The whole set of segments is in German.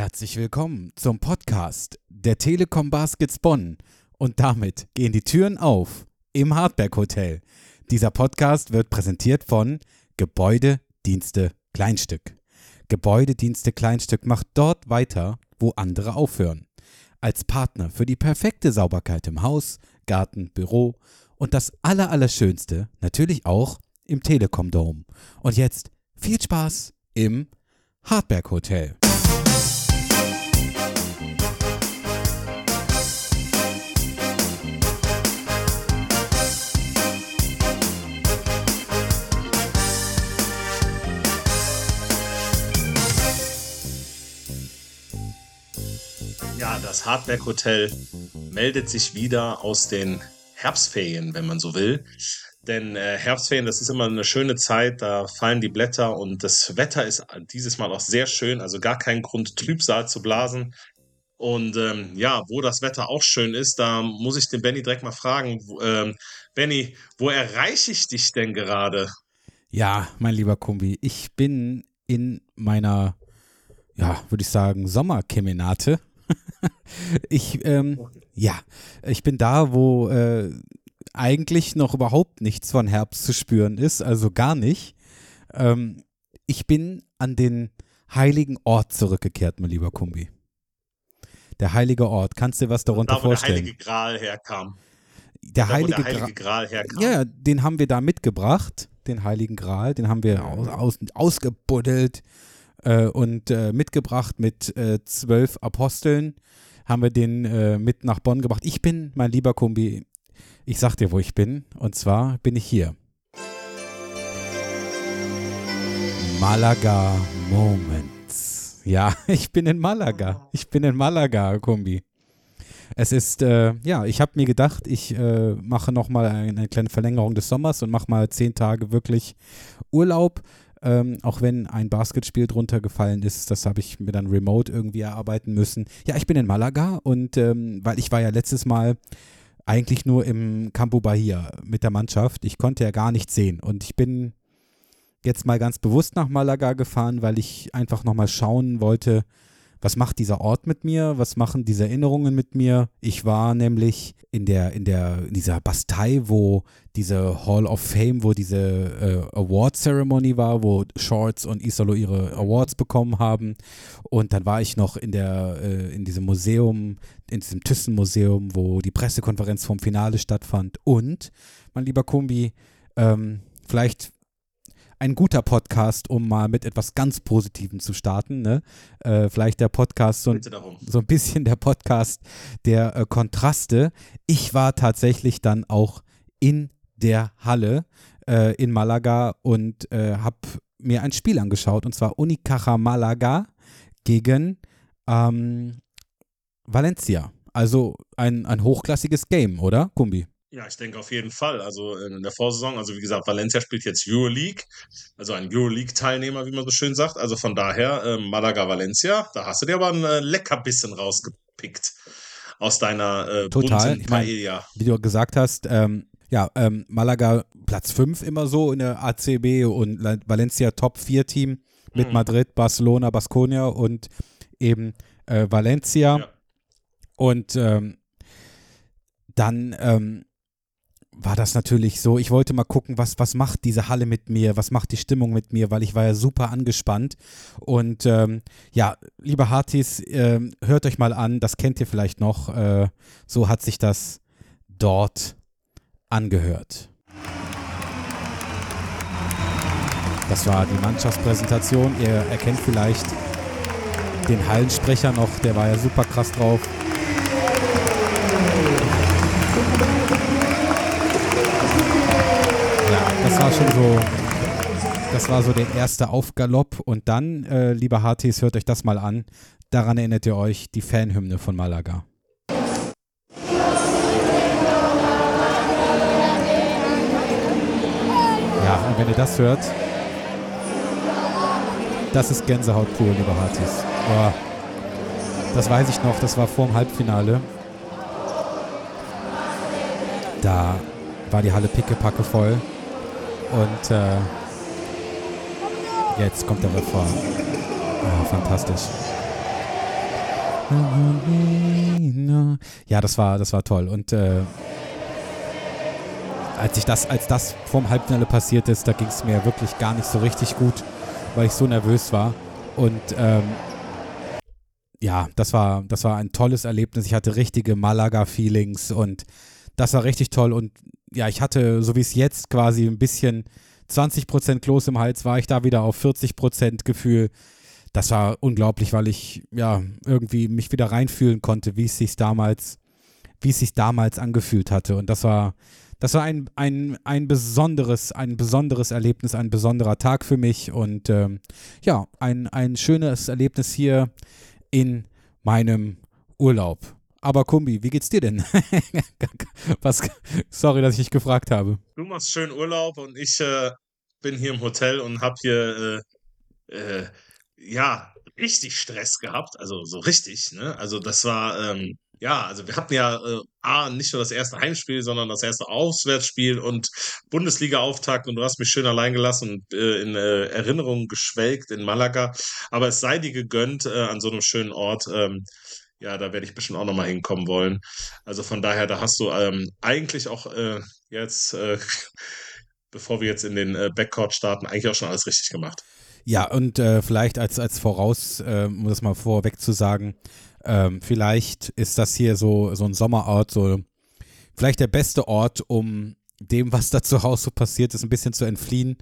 Herzlich willkommen zum Podcast der Telekom Baskets Bonn. Und damit gehen die Türen auf im Hardberg Hotel. Dieser Podcast wird präsentiert von Gebäudedienste Kleinstück. Gebäudedienste Kleinstück macht dort weiter, wo andere aufhören. Als Partner für die perfekte Sauberkeit im Haus, Garten, Büro und das Allerallerschönste natürlich auch im Telekom Dome. Und jetzt viel Spaß im Hardberg Hotel. Ja, das Hardback Hotel meldet sich wieder aus den Herbstferien, wenn man so will. Denn äh, Herbstferien, das ist immer eine schöne Zeit, da fallen die Blätter und das Wetter ist dieses Mal auch sehr schön, also gar kein Grund, Trübsal zu blasen. Und ähm, ja, wo das Wetter auch schön ist, da muss ich den Benny direkt mal fragen. Ähm, Benny, wo erreiche ich dich denn gerade? Ja, mein lieber Kumbi, ich bin in meiner, ja, würde ich sagen, Sommerkemenate. ich, ähm, ja, ich bin da, wo äh, eigentlich noch überhaupt nichts von Herbst zu spüren ist, also gar nicht. Ähm, ich bin an den heiligen Ort zurückgekehrt, mein lieber Kumbi. Der heilige Ort, kannst du dir was darunter da, vorstellen? der heilige Gral herkam. Der Da, heilige, der heilige Gral. Gral herkam. Ja, den haben wir da mitgebracht, den heiligen Gral, den haben wir aus, aus, ausgebuddelt äh, und äh, mitgebracht mit äh, zwölf Aposteln, haben wir den äh, mit nach Bonn gebracht. Ich bin, mein lieber Kumbi, ich sag dir, wo ich bin, und zwar bin ich hier. Malaga Moments. Ja, ich bin in Malaga. Ich bin in Malaga, Kumbi. Es ist, äh, ja, ich habe mir gedacht, ich äh, mache nochmal eine kleine Verlängerung des Sommers und mache mal zehn Tage wirklich Urlaub. Ähm, auch wenn ein Basketspiel drunter gefallen ist, das habe ich mir dann remote irgendwie erarbeiten müssen. Ja, ich bin in Malaga und ähm, weil ich war ja letztes Mal eigentlich nur im Campo Bahia mit der Mannschaft. Ich konnte ja gar nichts sehen und ich bin jetzt mal ganz bewusst nach Malaga gefahren, weil ich einfach nochmal schauen wollte, was macht dieser Ort mit mir, was machen diese Erinnerungen mit mir. Ich war nämlich in der, in der, in dieser Bastei, wo diese Hall of Fame, wo diese äh, Award Ceremony war, wo Shorts und Isolo ihre Awards bekommen haben. Und dann war ich noch in der, äh, in diesem Museum, in diesem Thyssen-Museum, wo die Pressekonferenz vom Finale stattfand. Und, mein lieber Kumbi, ähm, vielleicht ein guter Podcast, um mal mit etwas ganz Positivem zu starten. Ne? Äh, vielleicht der Podcast so ein, so ein bisschen der Podcast der äh, Kontraste. Ich war tatsächlich dann auch in der Halle äh, in Malaga und äh, habe mir ein Spiel angeschaut und zwar Unicaja Malaga gegen ähm, Valencia. Also ein, ein hochklassiges Game, oder, Kumbi? Ja, ich denke auf jeden Fall. Also in der Vorsaison, also wie gesagt, Valencia spielt jetzt Euroleague, also ein Euroleague-Teilnehmer, wie man so schön sagt. Also von daher, ähm, Malaga Valencia, da hast du dir aber ein äh, Leckerbissen rausgepickt aus deiner äh, Total. bunten Paella. wie du gesagt hast, ähm, ja, ähm, Malaga Platz 5 immer so in der ACB und Valencia Top 4 Team mit Mhm. Madrid, Barcelona, Baskonia und eben äh, Valencia. Ja. Und ähm, dann ähm, war das natürlich so, ich wollte mal gucken, was, was macht diese Halle mit mir, was macht die Stimmung mit mir, weil ich war ja super angespannt. Und ähm, ja, liebe Hartis, ähm, hört euch mal an, das kennt ihr vielleicht noch. Äh, so hat sich das dort angehört. Das war die Mannschaftspräsentation. Ihr erkennt vielleicht den Hallensprecher noch, der war ja super krass drauf. War schon so, das war so der erste Aufgalopp. Und dann, äh, liebe HTs, hört euch das mal an. Daran erinnert ihr euch die Fanhymne von Malaga. Ja, und wenn ihr das hört, das ist Gänsehaut pur, liebe Hartis. Boah, das weiß ich noch, das war vor dem Halbfinale. Da war die Halle pickepacke voll. Und äh, jetzt kommt der Refrain. Ah, fantastisch. Ja, das war, das war toll. Und äh, als ich das, als das vorm Halbfinale passiert ist, da ging es mir wirklich gar nicht so richtig gut, weil ich so nervös war. Und ähm, ja, das war, das war ein tolles Erlebnis. Ich hatte richtige Malaga-Feelings und das war richtig toll. Und ja, ich hatte, so wie es jetzt quasi ein bisschen 20% Kloß im Hals, war ich da wieder auf 40% Gefühl. Das war unglaublich, weil ich ja irgendwie mich wieder reinfühlen konnte, wie es sich damals, wie es sich damals angefühlt hatte. Und das war, das war ein, ein, ein besonderes, ein besonderes Erlebnis, ein besonderer Tag für mich und ähm, ja, ein, ein schönes Erlebnis hier in meinem Urlaub. Aber Kumbi, wie geht's dir denn? Was, sorry, dass ich dich gefragt habe. Du machst schön Urlaub und ich äh, bin hier im Hotel und hab hier äh, äh, ja richtig Stress gehabt, also so richtig. Ne? Also das war ähm, ja, also wir hatten ja äh, A, nicht nur das erste Heimspiel, sondern das erste Auswärtsspiel und Bundesliga-Auftakt und du hast mich schön allein gelassen und äh, in äh, Erinnerungen geschwelgt in Malaga. Aber es sei dir gegönnt äh, an so einem schönen Ort. Ähm, ja, da werde ich bestimmt auch nochmal hinkommen wollen. Also von daher, da hast du ähm, eigentlich auch äh, jetzt, äh, bevor wir jetzt in den äh, Backcourt starten, eigentlich auch schon alles richtig gemacht. Ja, und äh, vielleicht als, als Voraus, äh, um das mal vorweg zu sagen, ähm, vielleicht ist das hier so, so ein Sommerort, so vielleicht der beste Ort, um dem, was da zu Hause so passiert ist, ein bisschen zu entfliehen.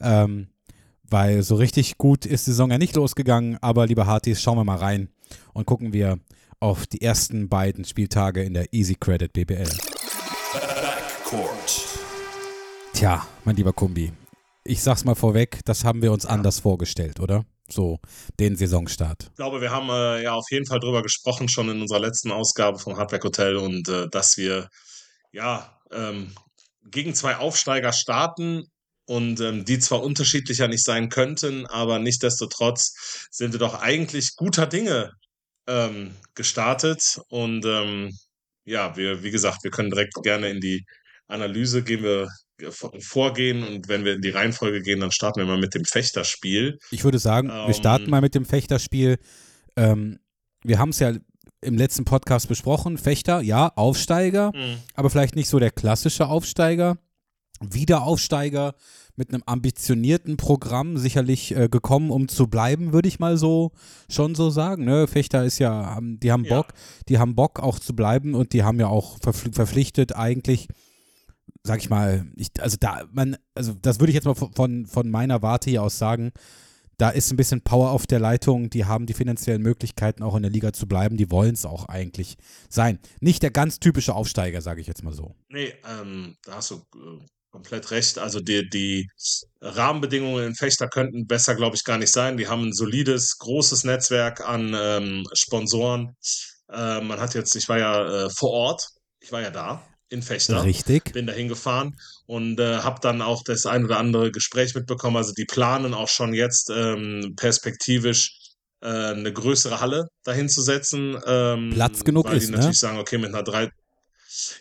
Ähm, weil so richtig gut ist die Saison ja nicht losgegangen, aber liebe Hartis, schauen wir mal rein und gucken wir auf die ersten beiden Spieltage in der Easy Credit BBL. Backcourt. Tja, mein lieber Kumbi, ich sag's mal vorweg, das haben wir uns anders vorgestellt, oder? so den Saisonstart? Ich glaube, wir haben äh, ja auf jeden Fall drüber gesprochen, schon in unserer letzten Ausgabe vom Hardback Hotel und äh, dass wir ja ähm, gegen zwei Aufsteiger starten und ähm, die zwar unterschiedlicher nicht sein könnten, aber nichtdestotrotz sind wir doch eigentlich guter Dinge ähm, gestartet und ähm, ja, wir, wie gesagt, wir können direkt gerne in die Analyse gehen wir vorgehen und wenn wir in die Reihenfolge gehen, dann starten wir mal mit dem Fechterspiel. Ich würde sagen, ähm, wir starten mal mit dem Fechterspiel. Ähm, wir haben es ja im letzten Podcast besprochen. Fechter, ja, Aufsteiger, mhm. aber vielleicht nicht so der klassische Aufsteiger. Wiederaufsteiger mit einem ambitionierten Programm sicherlich äh, gekommen, um zu bleiben, würde ich mal so schon so sagen. Ne? Fechter ist ja, die haben Bock, ja. die haben Bock auch zu bleiben und die haben ja auch verpflichtet eigentlich sag ich mal, ich, also da, man, also das würde ich jetzt mal von, von meiner Warte hier aus sagen, da ist ein bisschen Power auf der Leitung, die haben die finanziellen Möglichkeiten auch in der Liga zu bleiben, die wollen es auch eigentlich sein. Nicht der ganz typische Aufsteiger, sage ich jetzt mal so. Nee, ähm, da hast du äh, komplett recht. Also die, die Rahmenbedingungen in Fechter könnten besser, glaube ich, gar nicht sein. Die haben ein solides, großes Netzwerk an ähm, Sponsoren. Äh, man hat jetzt, ich war ja äh, vor Ort, ich war ja da in Fechter. Richtig. Bin da hingefahren und äh, habe dann auch das ein oder andere Gespräch mitbekommen. Also die planen auch schon jetzt ähm, perspektivisch äh, eine größere Halle dahin zu setzen. Ähm, Platz genug weil ist, die ne? natürlich sagen, okay, mit einer drei.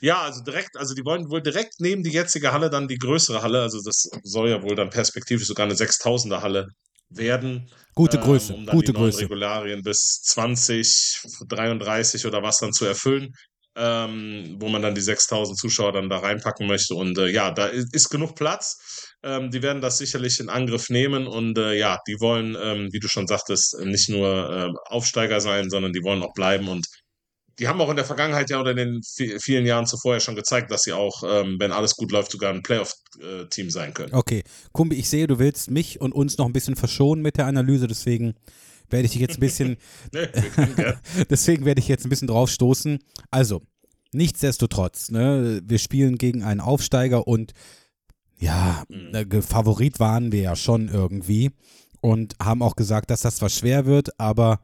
Ja, also direkt, also die wollen wohl direkt neben die jetzige Halle dann die größere Halle. Also das soll ja wohl dann perspektivisch sogar eine 6000er Halle werden. Gute Größe, ähm, um dann gute die Größe. Regularien bis 20, 33 oder was dann zu erfüllen ähm, wo man dann die 6000 Zuschauer dann da reinpacken möchte. Und äh, ja, da ist, ist genug Platz. Ähm, die werden das sicherlich in Angriff nehmen und äh, ja, die wollen, ähm, wie du schon sagtest, nicht nur äh, Aufsteiger sein, sondern die wollen auch bleiben und die haben auch in der Vergangenheit ja oder in den vielen Jahren zuvor ja schon gezeigt, dass sie auch, ähm, wenn alles gut läuft, sogar ein Playoff-Team sein können. Okay. Kumbi, ich sehe, du willst mich und uns noch ein bisschen verschonen mit der Analyse, deswegen werde ich dich jetzt ein bisschen. nee, deswegen werde ich jetzt ein bisschen drauf stoßen. Also, nichtsdestotrotz, ne, wir spielen gegen einen Aufsteiger und ja, mhm. Favorit waren wir ja schon irgendwie und haben auch gesagt, dass das zwar schwer wird, aber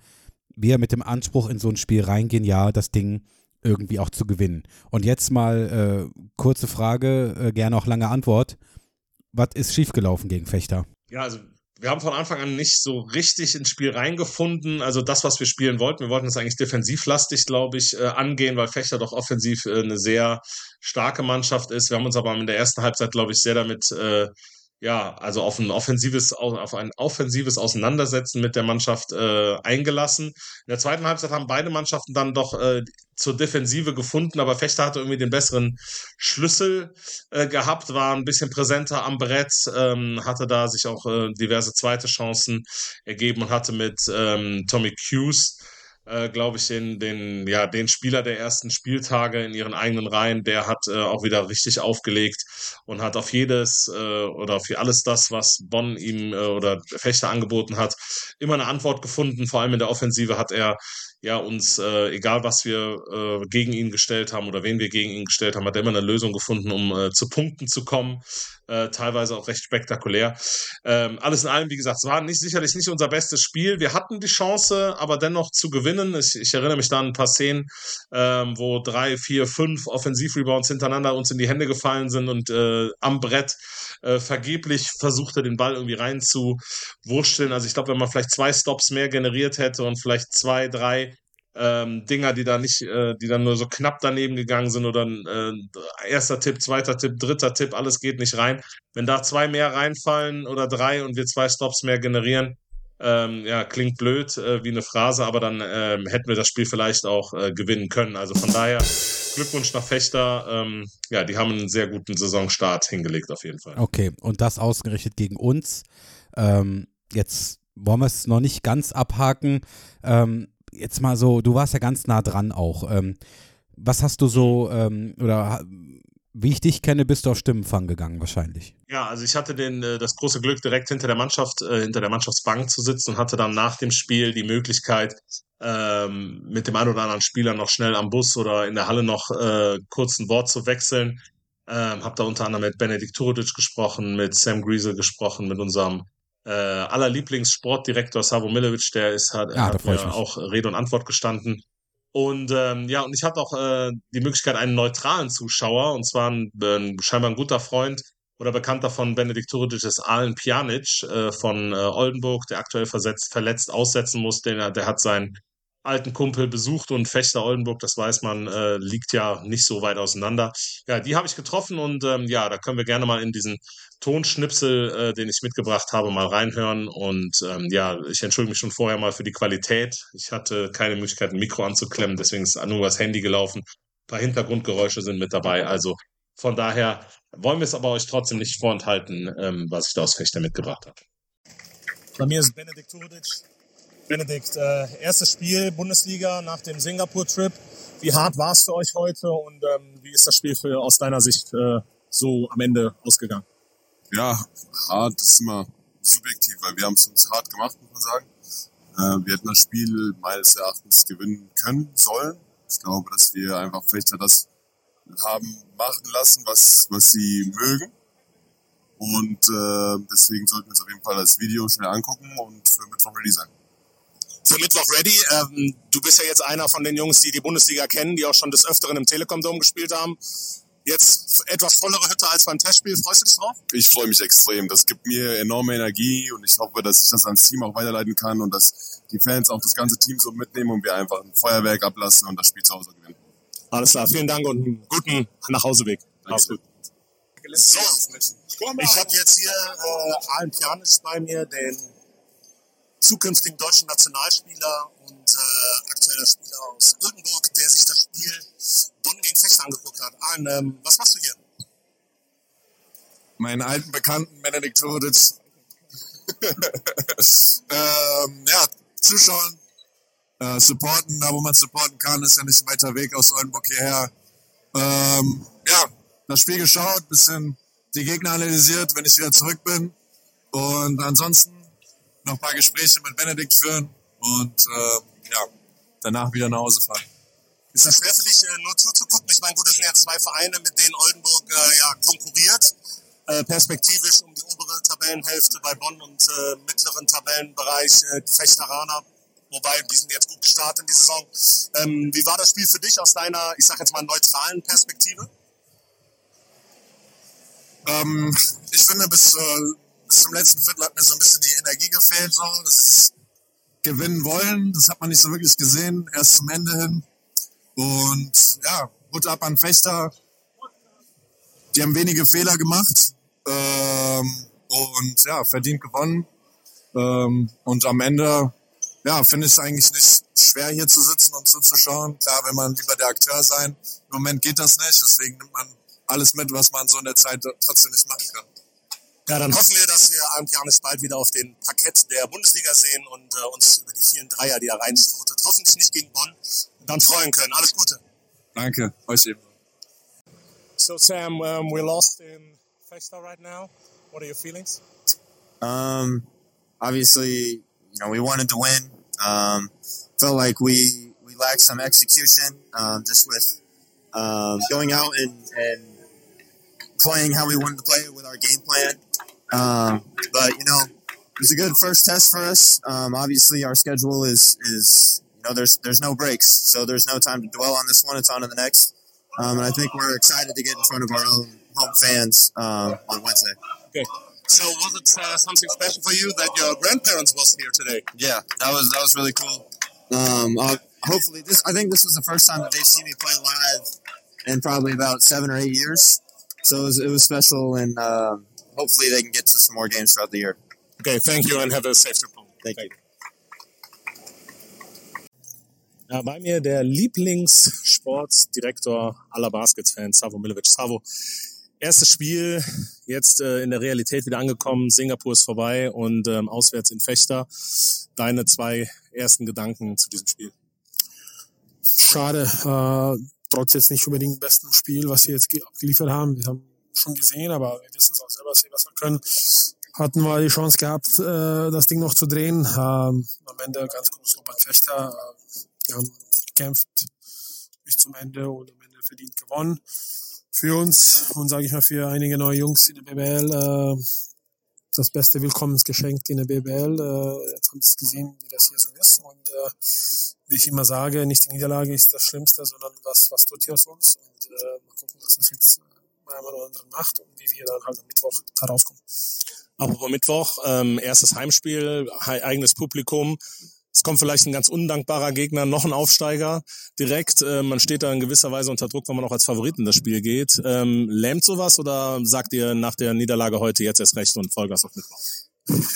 wir mit dem Anspruch in so ein Spiel reingehen, ja, das Ding irgendwie auch zu gewinnen. Und jetzt mal äh, kurze Frage, äh, gerne auch lange Antwort. Was ist schiefgelaufen gegen Fechter? Ja, also wir haben von Anfang an nicht so richtig ins Spiel reingefunden. Also das, was wir spielen wollten, wir wollten es eigentlich defensivlastig, glaube ich, äh, angehen, weil Fechter doch offensiv äh, eine sehr starke Mannschaft ist. Wir haben uns aber in der ersten Halbzeit, glaube ich, sehr damit äh, ja, also auf ein offensives, auf ein offensives Auseinandersetzen mit der Mannschaft äh, eingelassen. In der zweiten Halbzeit haben beide Mannschaften dann doch äh, zur Defensive gefunden, aber Fechter hatte irgendwie den besseren Schlüssel äh, gehabt, war ein bisschen präsenter am Brett, ähm, hatte da sich auch äh, diverse zweite Chancen ergeben und hatte mit ähm, Tommy Hughes äh, glaube ich, den, den, ja, den Spieler der ersten Spieltage in ihren eigenen Reihen, der hat äh, auch wieder richtig aufgelegt und hat auf jedes äh, oder auf alles das, was Bonn ihm äh, oder Fechter angeboten hat, immer eine Antwort gefunden. Vor allem in der Offensive hat er ja uns, äh, egal was wir äh, gegen ihn gestellt haben oder wen wir gegen ihn gestellt haben, hat er immer eine Lösung gefunden, um äh, zu Punkten zu kommen. Äh, teilweise auch recht spektakulär. Ähm, alles in allem, wie gesagt, es war nicht, sicherlich nicht unser bestes Spiel. Wir hatten die Chance, aber dennoch zu gewinnen. Ich, ich erinnere mich da an ein paar Szenen, ähm, wo drei, vier, fünf Offensivrebounds hintereinander uns in die Hände gefallen sind und äh, am Brett äh, vergeblich versuchte, den Ball irgendwie rein zu wursteln. Also ich glaube, wenn man vielleicht zwei Stops mehr generiert hätte und vielleicht zwei, drei ähm, Dinger, die da nicht, äh, die dann nur so knapp daneben gegangen sind oder äh, erster Tipp, zweiter Tipp, dritter Tipp, alles geht nicht rein. Wenn da zwei mehr reinfallen oder drei und wir zwei Stops mehr generieren, ähm, ja, klingt blöd äh, wie eine Phrase, aber dann ähm, hätten wir das Spiel vielleicht auch äh, gewinnen können. Also von daher Glückwunsch nach Fechter. Ähm, ja, die haben einen sehr guten Saisonstart hingelegt auf jeden Fall. Okay, und das ausgerichtet gegen uns. Ähm, jetzt wollen wir es noch nicht ganz abhaken. Ähm, jetzt mal so, du warst ja ganz nah dran auch. Ähm, was hast du so, ähm, oder wie ich dich kenne, bist du auf Stimmenfang gegangen wahrscheinlich. Ja, also ich hatte den, äh, das große Glück, direkt hinter der Mannschaft, äh, hinter der Mannschaftsbank zu sitzen und hatte dann nach dem Spiel die Möglichkeit, ähm, mit dem einen oder anderen Spieler noch schnell am Bus oder in der Halle noch äh, kurz ein Wort zu wechseln. Ähm, habe da unter anderem mit Benedikt Turodic gesprochen, mit Sam Griesel gesprochen, mit unserem äh, aller Lieblingssportdirektor Savo Milovic, der ist hat, ja, hat mir auch Rede und Antwort gestanden. Und ähm, ja, und ich hatte auch äh, die Möglichkeit, einen neutralen Zuschauer, und zwar ein, ein scheinbar ein guter Freund oder Bekannter von Benedikt Turicic ist Alen Pjanic äh, von äh, Oldenburg, der aktuell versetzt, verletzt aussetzen muss. Der, der hat seinen alten Kumpel besucht und Fechter Oldenburg, das weiß man, äh, liegt ja nicht so weit auseinander. Ja, die habe ich getroffen und ähm, ja, da können wir gerne mal in diesen Tonschnipsel, äh, den ich mitgebracht habe, mal reinhören. Und ähm, ja, ich entschuldige mich schon vorher mal für die Qualität. Ich hatte keine Möglichkeit, ein Mikro anzuklemmen, deswegen ist nur das Handy gelaufen. Ein paar Hintergrundgeräusche sind mit dabei. Also von daher wollen wir es aber euch trotzdem nicht vorenthalten, ähm, was ich da aus Fechter mitgebracht habe. Bei mir ist Benedikt Turic. Benedikt, äh, erstes Spiel Bundesliga nach dem Singapur-Trip. Wie hart war es für euch heute und ähm, wie ist das Spiel für, aus deiner Sicht äh, so am Ende ausgegangen? Ja, hart ist immer subjektiv, weil wir haben es uns hart gemacht, muss man sagen. Äh, wir hätten das Spiel meines Erachtens gewinnen können, sollen. Ich glaube, dass wir einfach Fechter das haben machen lassen, was, was sie mögen. Und äh, deswegen sollten wir uns auf jeden Fall das Video schnell angucken und für Mittwoch ready sein. Für Mittwoch ready. Ähm, du bist ja jetzt einer von den Jungs, die die Bundesliga kennen, die auch schon des Öfteren im Telekom-Dom gespielt haben. Jetzt etwas vollere Hütte als beim Testspiel. Freust du dich drauf? Ich freue mich extrem. Das gibt mir enorme Energie und ich hoffe, dass ich das ans Team auch weiterleiten kann und dass die Fans auch das ganze Team so mitnehmen und wir einfach ein Feuerwerk ablassen und das Spiel zu Hause gewinnen. Alles klar, vielen Dank und einen guten Nachhauseweg. Mach's gut. So, ich habe jetzt hier äh, Alan Pjanic bei mir, den zukünftigen deutschen Nationalspieler und äh, aktueller Spieler aus Oldenburg, der sich das Spiel Bonn gegen Fechter angeguckt hat. Alan, ähm, was machst du hier? Meinen alten Bekannten Benedikt Turitz. ähm, ja, zuschauen, äh, supporten, da wo man supporten kann, ist ja nicht so weiter Weg aus Oldenburg hierher. Ähm, ja, das Spiel geschaut, bisschen die Gegner analysiert, wenn ich wieder zurück bin. Und ansonsten noch ein paar Gespräche mit Benedikt führen und äh, ja, danach wieder nach Hause fahren. Ist das schwer für dich, äh, nur zuzugucken? Ich meine, gut, das sind ja zwei Vereine, mit denen Oldenburg äh, ja konkurriert. Äh, perspektivisch um die obere Tabellenhälfte bei Bonn und äh, mittleren Tabellenbereich äh, Fechteraner. Wobei, die sind jetzt gut gestartet in die Saison. Ähm, wie war das Spiel für dich aus deiner, ich sag jetzt mal, neutralen Perspektive? Ähm, ich finde, bis, äh, bis zum letzten Viertel hat mir so ein bisschen die Energie gefehlt. So. Das ist gewinnen wollen, das hat man nicht so wirklich gesehen, erst zum Ende hin. Und ja, Hut ab an Fechter. Die haben wenige Fehler gemacht. Ähm, und ja, verdient gewonnen. Ähm, und am Ende, ja, finde ich es eigentlich nicht schwer hier zu sitzen und zuzuschauen. Klar, wenn man lieber der Akteur sein. Im Moment geht das nicht, deswegen nimmt man alles mit, was man so in der Zeit trotzdem nicht machen kann. Ja, dann hoffen wir, dass wir Arndt Janis bald wieder auf den Parkett der Bundesliga sehen und äh, uns über die vielen Dreier, die er reinschmutet, hoffentlich nicht gegen Bonn, dann freuen können. Alles Gute. Danke, euch eben. So Sam, um, we're lost in Fechter right now. What are your feelings? Um, obviously, you know, we wanted to win. Um, felt like we we lacked some execution, um, just with um, going out and, and playing how we wanted to play with our game plan. Um, but you know, it was a good first test for us. Um, obviously, our schedule is is you know there's there's no breaks, so there's no time to dwell on this one. It's on to the next, um, and I think we're excited to get in front of our own home fans um, on Wednesday. Okay. So was it uh, something special for you that your grandparents was here today? Yeah, that was that was really cool. Um, uh, hopefully, this I think this was the first time that they've seen me play live in probably about seven or eight years. So it was, it was special, and uh, hopefully they can get to some more games throughout the year. Okay, thank you and have a safe trip home. Thank you. Ja, bei mir der Lieblingssportdirektor aller Baskets-Fans, Savo Milovic. Savo, erstes Spiel, jetzt äh, in der Realität wieder angekommen. Singapur ist vorbei und ähm, auswärts in Fechter. Deine zwei ersten Gedanken zu diesem Spiel? Schade, äh, trotz jetzt nicht unbedingt besten Spiel, was sie jetzt geliefert haben. Wir haben schon gesehen, aber wir wissen es auch selber, dass wir besser können. Hatten wir die Chance gehabt, äh, das Ding noch zu drehen. Ähm, am Ende ganz groß Lob an Fechter. Äh, die haben gekämpft bis zum Ende und am Ende verdient gewonnen. Für uns und sage ich mal für einige neue Jungs in der BBL äh, das beste Willkommensgeschenk in der BBL. Äh, jetzt haben sie es gesehen, wie das hier so ist. Und äh, wie ich immer sage, nicht die Niederlage ist das Schlimmste, sondern was, was tut hier aus uns. Und äh, mal gucken, was das jetzt bei einem oder anderen macht und wie wir dann halt am Mittwoch da rauskommen. Apropos Mittwoch, ähm, erstes Heimspiel, he eigenes Publikum. Es kommt vielleicht ein ganz undankbarer Gegner, noch ein Aufsteiger direkt. Äh, man steht da in gewisser Weise unter Druck, wenn man auch als Favoriten das Spiel geht. Ähm, lähmt sowas oder sagt ihr nach der Niederlage heute jetzt erst recht und Vollgas auf Mittwoch?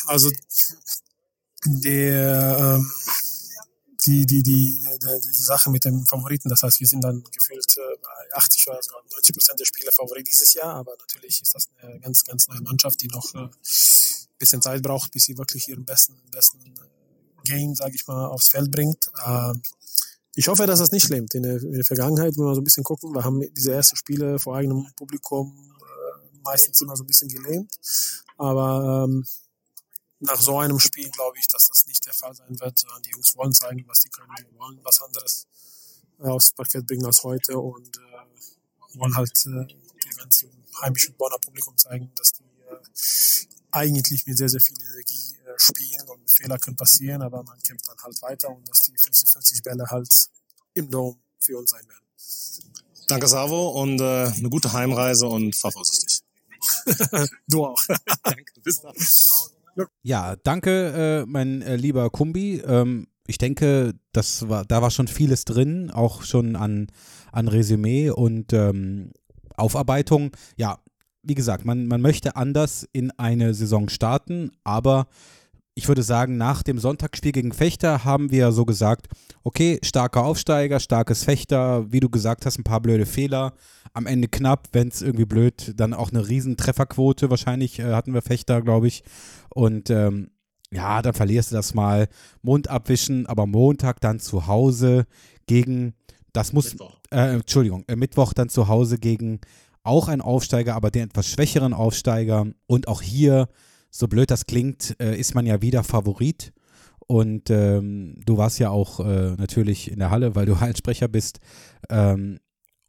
Also der ähm, die, die, die, die, die Sache mit dem Favoriten. Das heißt, wir sind dann gefühlt äh, 80 oder sogar 90 Prozent der Spieler Favorit dieses Jahr. Aber natürlich ist das eine ganz, ganz neue Mannschaft, die noch äh, bisschen Zeit braucht, bis sie wirklich ihren besten, besten Game, sage ich mal, aufs Feld bringt. Äh, ich hoffe, dass das nicht schlimmt. In der, in der Vergangenheit, wenn wir so ein bisschen gucken, wir haben diese ersten Spiele vor eigenem Publikum äh, meistens immer so ein bisschen gelähmt. Aber ähm, nach so einem Spiel glaube ich, dass das nicht der Fall sein wird. Die Jungs wollen zeigen, was die können. Die wollen was anderes aufs Parkett bringen als heute und äh, wollen halt äh, dem ganzen heimischen Bonner Publikum zeigen, dass die äh, eigentlich mit sehr, sehr viel Energie äh, spielen und Fehler können passieren, aber man kämpft dann halt weiter und dass die 50 Bälle halt im Dom für uns sein werden. Danke, Savo, und äh, eine gute Heimreise und fahr vorsichtig. du auch. Danke, bis dann. Ja, danke, äh, mein äh, lieber Kumbi. Ähm, ich denke, das war, da war schon vieles drin, auch schon an, an Resümee und ähm, Aufarbeitung. Ja, wie gesagt, man, man möchte anders in eine Saison starten, aber ich würde sagen, nach dem Sonntagsspiel gegen Fechter haben wir so gesagt, okay, starker Aufsteiger, starkes Fechter, wie du gesagt hast, ein paar blöde Fehler, am Ende knapp, wenn es irgendwie blöd, dann auch eine riesen Trefferquote wahrscheinlich äh, hatten wir Fechter, glaube ich. Und ähm, ja, dann verlierst du das mal. Mund abwischen, aber Montag dann zu Hause gegen, das muss, Mittwoch. Äh, Entschuldigung, äh, Mittwoch dann zu Hause gegen auch einen Aufsteiger, aber den etwas schwächeren Aufsteiger. Und auch hier, so blöd das klingt, äh, ist man ja wieder Favorit. Und ähm, du warst ja auch äh, natürlich in der Halle, weil du Heilsprecher bist. Ähm,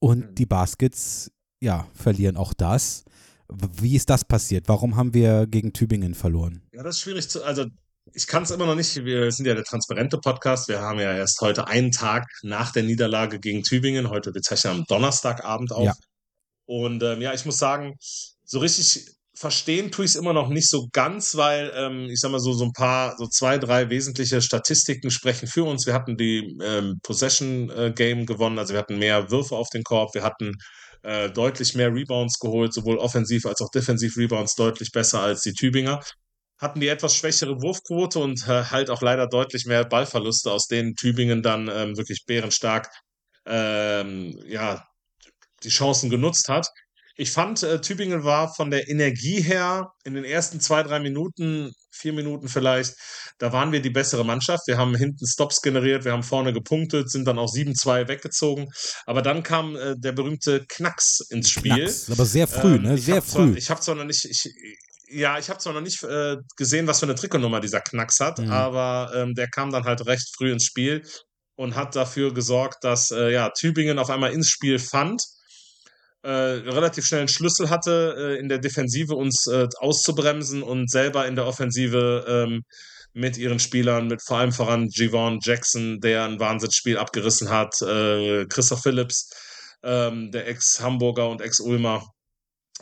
und die Baskets, ja, verlieren auch das. Wie ist das passiert? Warum haben wir gegen Tübingen verloren? Ja, das ist schwierig zu, also ich kann es immer noch nicht, wir sind ja der transparente Podcast, wir haben ja erst heute einen Tag nach der Niederlage gegen Tübingen, heute, wir zeichnen am Donnerstagabend auf. Ja. Und ähm, ja, ich muss sagen, so richtig verstehen tue ich es immer noch nicht so ganz, weil ähm, ich sag mal so, so ein paar, so zwei, drei wesentliche Statistiken sprechen für uns. Wir hatten die ähm, Possession äh, Game gewonnen, also wir hatten mehr Würfe auf den Korb, wir hatten äh, deutlich mehr Rebounds geholt, sowohl offensiv als auch defensiv Rebounds deutlich besser als die Tübinger. Hatten die etwas schwächere Wurfquote und äh, halt auch leider deutlich mehr Ballverluste, aus denen Tübingen dann ähm, wirklich bärenstark ähm, ja, die Chancen genutzt hat. Ich fand, äh, Tübingen war von der Energie her in den ersten zwei, drei Minuten, vier Minuten vielleicht, da waren wir die bessere Mannschaft. Wir haben hinten Stops generiert, wir haben vorne gepunktet, sind dann auch 7-2 weggezogen. Aber dann kam äh, der berühmte Knacks ins Spiel. Knacks, aber sehr früh, ähm, ne? Sehr früh. Zwar, ich habe zwar noch nicht, ich, ja, ich habe zwar noch nicht äh, gesehen, was für eine Trikotnummer dieser Knacks hat, mhm. aber ähm, der kam dann halt recht früh ins Spiel und hat dafür gesorgt, dass äh, ja, Tübingen auf einmal ins Spiel fand äh, relativ schnell einen Schlüssel hatte, äh, in der Defensive uns äh, auszubremsen und selber in der Offensive ähm, mit ihren Spielern, mit vor allem voran Javon Jackson, der ein Wahnsinnsspiel abgerissen hat, äh, Christoph Phillips, ähm, der Ex-Hamburger und Ex-Ulmer,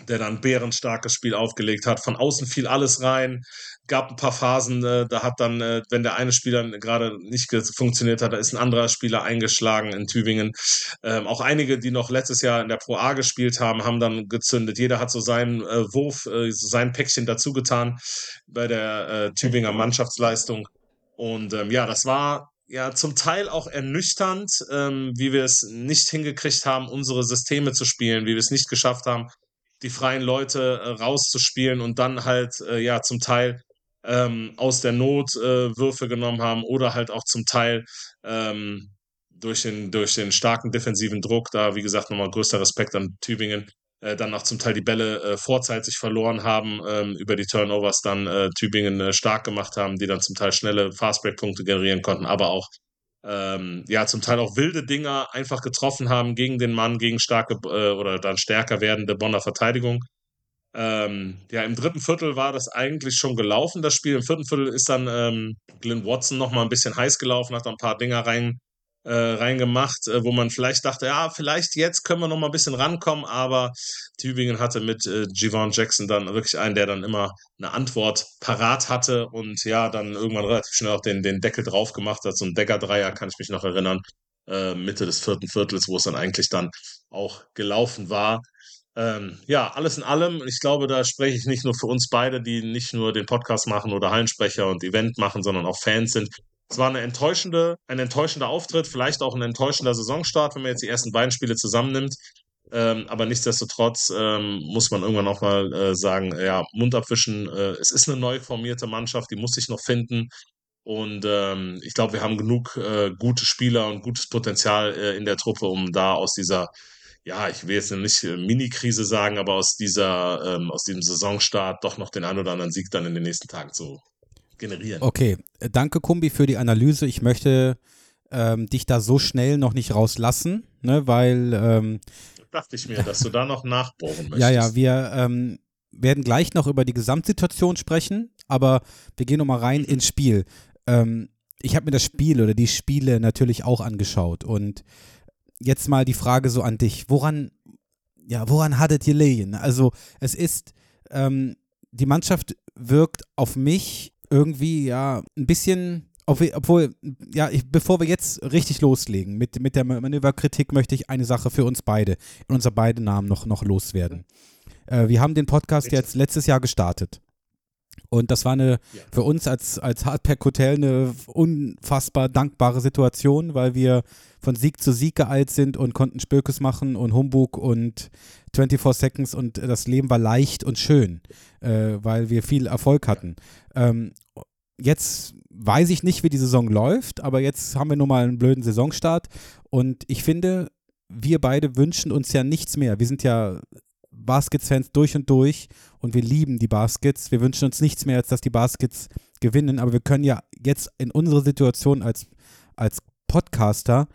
der dann bärenstarkes Spiel aufgelegt hat. Von außen fiel alles rein. Gab ein paar Phasen, äh, da hat dann, äh, wenn der eine Spieler gerade nicht funktioniert hat, da ist ein anderer Spieler eingeschlagen in Tübingen. Ähm, auch einige, die noch letztes Jahr in der Pro A gespielt haben, haben dann gezündet. Jeder hat so seinen äh, Wurf, äh, sein Päckchen dazu getan bei der äh, Tübinger Mannschaftsleistung. Und ähm, ja, das war ja zum Teil auch ernüchternd, ähm, wie wir es nicht hingekriegt haben, unsere Systeme zu spielen, wie wir es nicht geschafft haben, die freien Leute äh, rauszuspielen und dann halt äh, ja zum Teil ähm, aus der Not äh, Würfe genommen haben oder halt auch zum Teil ähm, durch, den, durch den starken defensiven Druck, da wie gesagt nochmal größter Respekt an Tübingen, äh, dann auch zum Teil die Bälle äh, vorzeitig verloren haben, ähm, über die Turnovers dann äh, Tübingen äh, stark gemacht haben, die dann zum Teil schnelle Fastbreak-Punkte generieren konnten, aber auch ähm, ja, zum Teil auch wilde Dinger einfach getroffen haben gegen den Mann, gegen starke äh, oder dann stärker werdende Bonner Verteidigung. Ähm, ja, im dritten Viertel war das eigentlich schon gelaufen, das Spiel. Im vierten Viertel ist dann ähm, Glenn Watson noch mal ein bisschen heiß gelaufen, hat ein paar Dinger rein, äh, reingemacht, äh, wo man vielleicht dachte, ja, vielleicht jetzt können wir noch mal ein bisschen rankommen, aber Tübingen hatte mit äh, Javon Jackson dann wirklich einen, der dann immer eine Antwort parat hatte und ja, dann irgendwann relativ schnell auch den, den Deckel drauf gemacht hat. So ein Decker-Dreier kann ich mich noch erinnern, äh, Mitte des vierten Viertels, wo es dann eigentlich dann auch gelaufen war. Ähm, ja, alles in allem, ich glaube, da spreche ich nicht nur für uns beide, die nicht nur den Podcast machen oder Hallensprecher und Event machen, sondern auch Fans sind. Es war eine enttäuschende, ein enttäuschender Auftritt, vielleicht auch ein enttäuschender Saisonstart, wenn man jetzt die ersten beiden Spiele zusammennimmt. Ähm, aber nichtsdestotrotz ähm, muss man irgendwann auch mal äh, sagen, ja, Mund abwischen, äh, es ist eine neu formierte Mannschaft, die muss sich noch finden. Und ähm, ich glaube, wir haben genug äh, gute Spieler und gutes Potenzial äh, in der Truppe, um da aus dieser ja, ich will jetzt nicht äh, Mini-Krise sagen, aber aus dieser, ähm, aus diesem Saisonstart doch noch den einen oder anderen Sieg dann in den nächsten Tagen zu generieren. Okay, äh, danke Kumbi für die Analyse. Ich möchte ähm, dich da so schnell noch nicht rauslassen, ne, weil ähm, dachte ich mir, dass du da noch nachbohren möchtest. Ja, ja, wir ähm, werden gleich noch über die Gesamtsituation sprechen, aber wir gehen nochmal rein ins Spiel. Ähm, ich habe mir das Spiel oder die Spiele natürlich auch angeschaut und jetzt mal die Frage so an dich. Woran, ja, woran hattet ihr gelegen? Also, es ist, ähm, die Mannschaft wirkt auf mich irgendwie, ja, ein bisschen, obwohl, ja, ich, bevor wir jetzt richtig loslegen mit, mit der Manöverkritik, möchte ich eine Sache für uns beide, in unser beide Namen noch, noch loswerden. Äh, wir haben den Podcast jetzt letztes Jahr gestartet. Und das war eine ja. für uns als, als Hardpack Hotel eine unfassbar dankbare Situation, weil wir von Sieg zu Sieg geeilt sind und konnten Spökes machen und Humbug und 24 Seconds und das Leben war leicht und schön, äh, weil wir viel Erfolg hatten. Ähm, jetzt weiß ich nicht, wie die Saison läuft, aber jetzt haben wir nun mal einen blöden Saisonstart und ich finde, wir beide wünschen uns ja nichts mehr. Wir sind ja Baskets-Fans durch und durch und wir lieben die Baskets. Wir wünschen uns nichts mehr, als dass die Baskets gewinnen, aber wir können ja jetzt in unserer Situation als, als Podcaster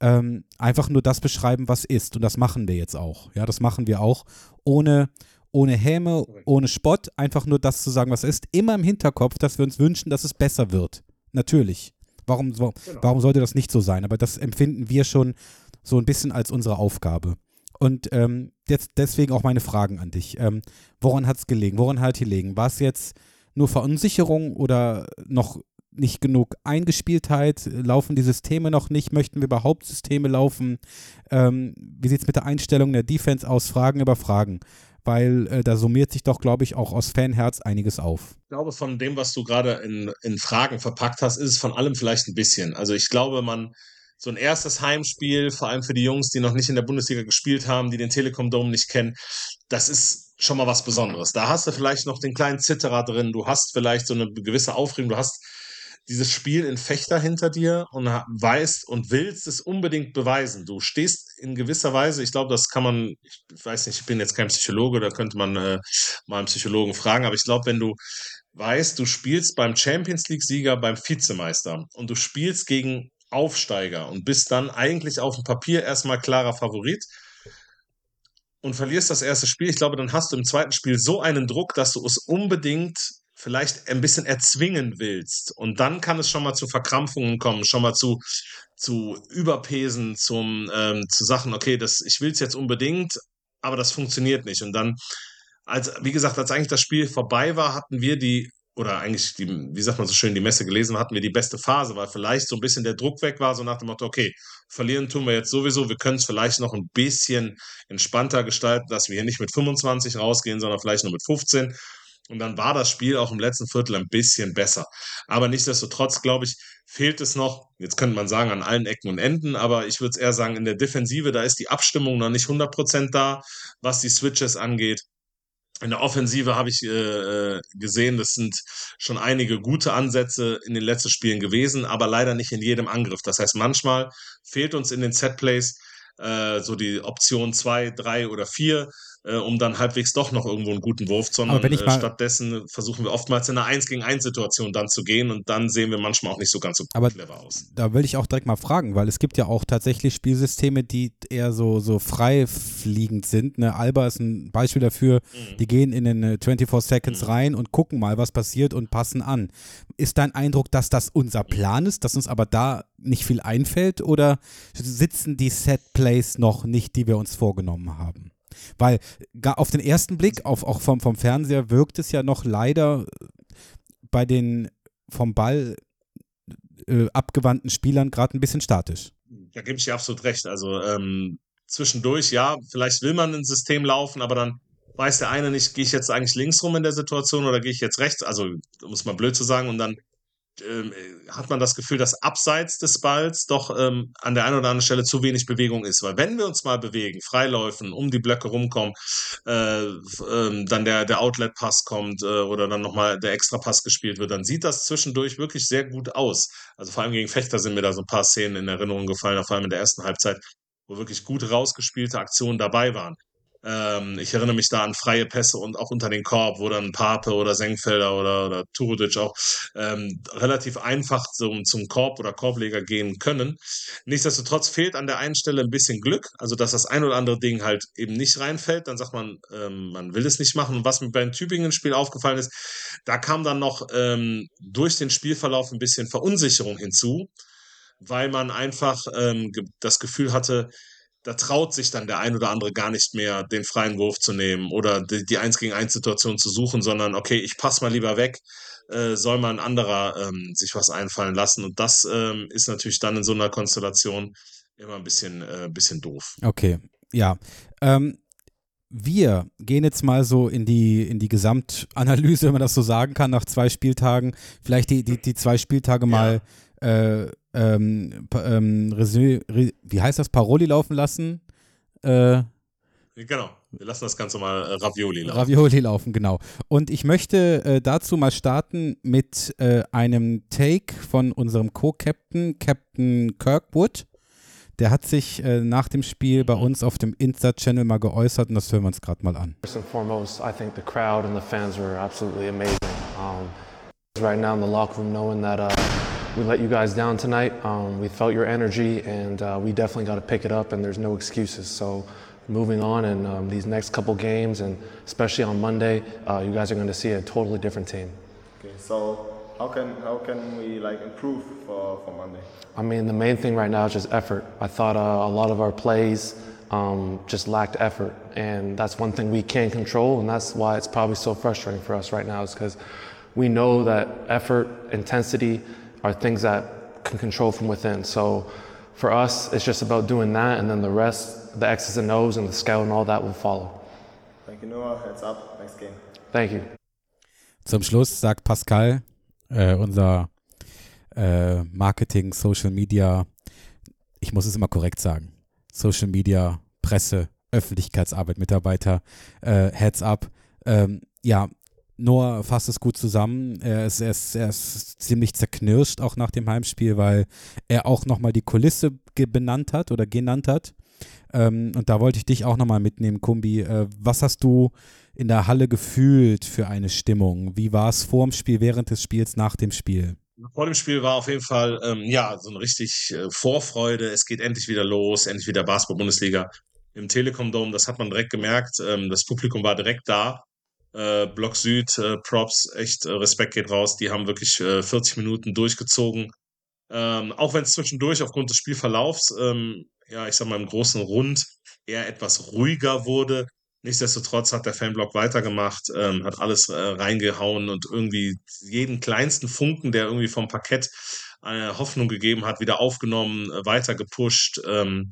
ähm, einfach nur das beschreiben, was ist. Und das machen wir jetzt auch. Ja, das machen wir auch. Ohne, ohne Häme, ohne Spott, einfach nur das zu sagen, was ist. Immer im Hinterkopf, dass wir uns wünschen, dass es besser wird. Natürlich. Warum, warum, genau. warum sollte das nicht so sein? Aber das empfinden wir schon so ein bisschen als unsere Aufgabe. Und ähm, jetzt deswegen auch meine Fragen an dich. Ähm, woran hat es gelegen? Woran hat es gelegen? War es jetzt nur Verunsicherung oder noch nicht genug Eingespieltheit? Laufen die Systeme noch nicht? Möchten wir überhaupt Systeme laufen? Ähm, wie sieht es mit der Einstellung der Defense aus? Fragen über Fragen. Weil äh, da summiert sich doch, glaube ich, auch aus Fanherz einiges auf. Ich glaube, von dem, was du gerade in, in Fragen verpackt hast, ist es von allem vielleicht ein bisschen. Also ich glaube, man, so ein erstes Heimspiel, vor allem für die Jungs, die noch nicht in der Bundesliga gespielt haben, die den Telekom Dome nicht kennen, das ist schon mal was Besonderes. Da hast du vielleicht noch den kleinen Zitterer drin, du hast vielleicht so eine gewisse Aufregung, du hast dieses Spiel in Fechter hinter dir und weißt und willst es unbedingt beweisen. Du stehst in gewisser Weise, ich glaube, das kann man, ich weiß nicht, ich bin jetzt kein Psychologe, da könnte man äh, mal einen Psychologen fragen, aber ich glaube, wenn du weißt, du spielst beim Champions League-Sieger, beim Vizemeister und du spielst gegen Aufsteiger und bist dann eigentlich auf dem Papier erstmal klarer Favorit und verlierst das erste Spiel, ich glaube, dann hast du im zweiten Spiel so einen Druck, dass du es unbedingt vielleicht ein bisschen erzwingen willst. Und dann kann es schon mal zu Verkrampfungen kommen, schon mal zu, zu Überpesen, zum, ähm, zu Sachen, okay, das, ich will es jetzt unbedingt, aber das funktioniert nicht. Und dann, als, wie gesagt, als eigentlich das Spiel vorbei war, hatten wir die, oder eigentlich, die, wie sagt man so schön, die Messe gelesen, hatten wir die beste Phase, weil vielleicht so ein bisschen der Druck weg war, so nach dem Motto, okay, verlieren tun wir jetzt sowieso, wir können es vielleicht noch ein bisschen entspannter gestalten, dass wir hier nicht mit 25 rausgehen, sondern vielleicht nur mit 15 und dann war das Spiel auch im letzten Viertel ein bisschen besser. Aber nichtsdestotrotz, glaube ich, fehlt es noch, jetzt könnte man sagen, an allen Ecken und Enden, aber ich würde es eher sagen, in der Defensive, da ist die Abstimmung noch nicht 100% da, was die Switches angeht. In der Offensive habe ich äh, gesehen, das sind schon einige gute Ansätze in den letzten Spielen gewesen, aber leider nicht in jedem Angriff. Das heißt, manchmal fehlt uns in den Setplays äh, so die Option 2, 3 oder 4 äh, um dann halbwegs doch noch irgendwo einen guten Wurf, sondern äh, stattdessen versuchen wir oftmals in einer 1 gegen 1 Situation dann zu gehen und dann sehen wir manchmal auch nicht so ganz so Aber clever aus. Da will ich auch direkt mal fragen, weil es gibt ja auch tatsächlich Spielsysteme, die eher so, so frei fliegend sind. Ne? Alba ist ein Beispiel dafür, mhm. die gehen in den 24 äh, Seconds mhm. rein und gucken mal, was passiert und passen an. Ist dein Eindruck, dass das unser Plan ist, dass uns aber da nicht viel einfällt oder sitzen die Set Plays noch nicht, die wir uns vorgenommen haben? Weil auf den ersten Blick, auf, auch vom, vom Fernseher, wirkt es ja noch leider bei den vom Ball äh, abgewandten Spielern gerade ein bisschen statisch. Da gebe ich dir absolut recht. Also ähm, zwischendurch, ja, vielleicht will man ein System laufen, aber dann weiß der eine nicht, gehe ich jetzt eigentlich links rum in der Situation oder gehe ich jetzt rechts? Also, muss man blöd zu sagen, und dann hat man das Gefühl, dass abseits des Balls doch ähm, an der einen oder anderen Stelle zu wenig Bewegung ist. Weil wenn wir uns mal bewegen, freiläufen, um die Blöcke rumkommen, äh, äh, dann der, der Outlet-Pass kommt äh, oder dann nochmal der Extra-Pass gespielt wird, dann sieht das zwischendurch wirklich sehr gut aus. Also vor allem gegen Fechter sind mir da so ein paar Szenen in Erinnerung gefallen, vor allem in der ersten Halbzeit, wo wirklich gut rausgespielte Aktionen dabei waren. Ähm, ich erinnere mich da an freie Pässe und auch unter den Korb, wo dann Pape oder Senkfelder oder, oder Turudic auch ähm, relativ einfach zum, zum Korb oder Korbleger gehen können. Nichtsdestotrotz fehlt an der einen Stelle ein bisschen Glück, also dass das ein oder andere Ding halt eben nicht reinfällt. Dann sagt man, ähm, man will es nicht machen. Und was mir beim Tübingen-Spiel aufgefallen ist, da kam dann noch ähm, durch den Spielverlauf ein bisschen Verunsicherung hinzu, weil man einfach ähm, das Gefühl hatte, da traut sich dann der ein oder andere gar nicht mehr, den freien Wurf zu nehmen oder die, die 1 gegen 1 Situation zu suchen, sondern okay, ich passe mal lieber weg, äh, soll mal ein anderer ähm, sich was einfallen lassen. Und das ähm, ist natürlich dann in so einer Konstellation immer ein bisschen, äh, bisschen doof. Okay, ja. Ähm, wir gehen jetzt mal so in die, in die Gesamtanalyse, wenn man das so sagen kann, nach zwei Spieltagen. Vielleicht die, die, die zwei Spieltage mal ja. Äh, ähm, ähm, wie heißt das, Paroli laufen lassen. Äh, genau, wir lassen das Ganze mal äh, Ravioli laufen. Ravioli laufen, genau. Und ich möchte äh, dazu mal starten mit äh, einem Take von unserem Co-Captain, Captain Kirkwood. Der hat sich äh, nach dem Spiel bei uns auf dem Insta-Channel mal geäußert und das hören wir uns gerade mal an. First and foremost, I think the crowd and the fans were absolutely amazing. Um, right now in the locker room knowing that uh, we let you guys down tonight. Um, we felt your energy, and uh, we definitely got to pick it up. And there's no excuses. So, moving on, and um, these next couple games, and especially on Monday, uh, you guys are going to see a totally different team. Okay, so how can how can we like improve for, for Monday? I mean, the main thing right now is just effort. I thought uh, a lot of our plays. Um, just lacked effort, and that's one thing we can't control, and that's why it's probably so frustrating for us right now. Is because we know that effort, intensity, are things that can control from within. So for us, it's just about doing that, and then the rest, the X's and O's and the scout and all that will follow. Thank you, Noah. Heads up. Next game. Thank you. Zum Schluss sagt Pascal, äh, unser äh, Marketing, Social Media, ich muss es immer korrekt sagen, Social Media, Presse, Öffentlichkeitsarbeit, Mitarbeiter, äh, Heads up. Ähm, ja, Noah fasst es gut zusammen. Er ist, er, ist, er ist ziemlich zerknirscht auch nach dem Heimspiel, weil er auch nochmal die Kulisse benannt hat oder genannt hat. Ähm, und da wollte ich dich auch nochmal mitnehmen, Kumbi. Äh, was hast du in der Halle gefühlt für eine Stimmung? Wie war es vor dem Spiel, während des Spiels, nach dem Spiel? Vor dem Spiel war auf jeden Fall, ähm, ja, so eine richtig äh, Vorfreude. Es geht endlich wieder los, endlich wieder Basketball-Bundesliga im Telekom Dome. Das hat man direkt gemerkt. Ähm, das Publikum war direkt da. Äh, Block Süd, äh, Props, echt äh, Respekt geht raus. Die haben wirklich 40 äh, Minuten durchgezogen. Ähm, auch wenn es zwischendurch aufgrund des Spielverlaufs, ähm, ja, ich sag mal, im großen Rund eher etwas ruhiger wurde. Nichtsdestotrotz hat der Fanblock weitergemacht, ähm, hat alles äh, reingehauen und irgendwie jeden kleinsten Funken, der irgendwie vom Parkett eine äh, Hoffnung gegeben hat, wieder aufgenommen, äh, weiter gepusht. Ähm,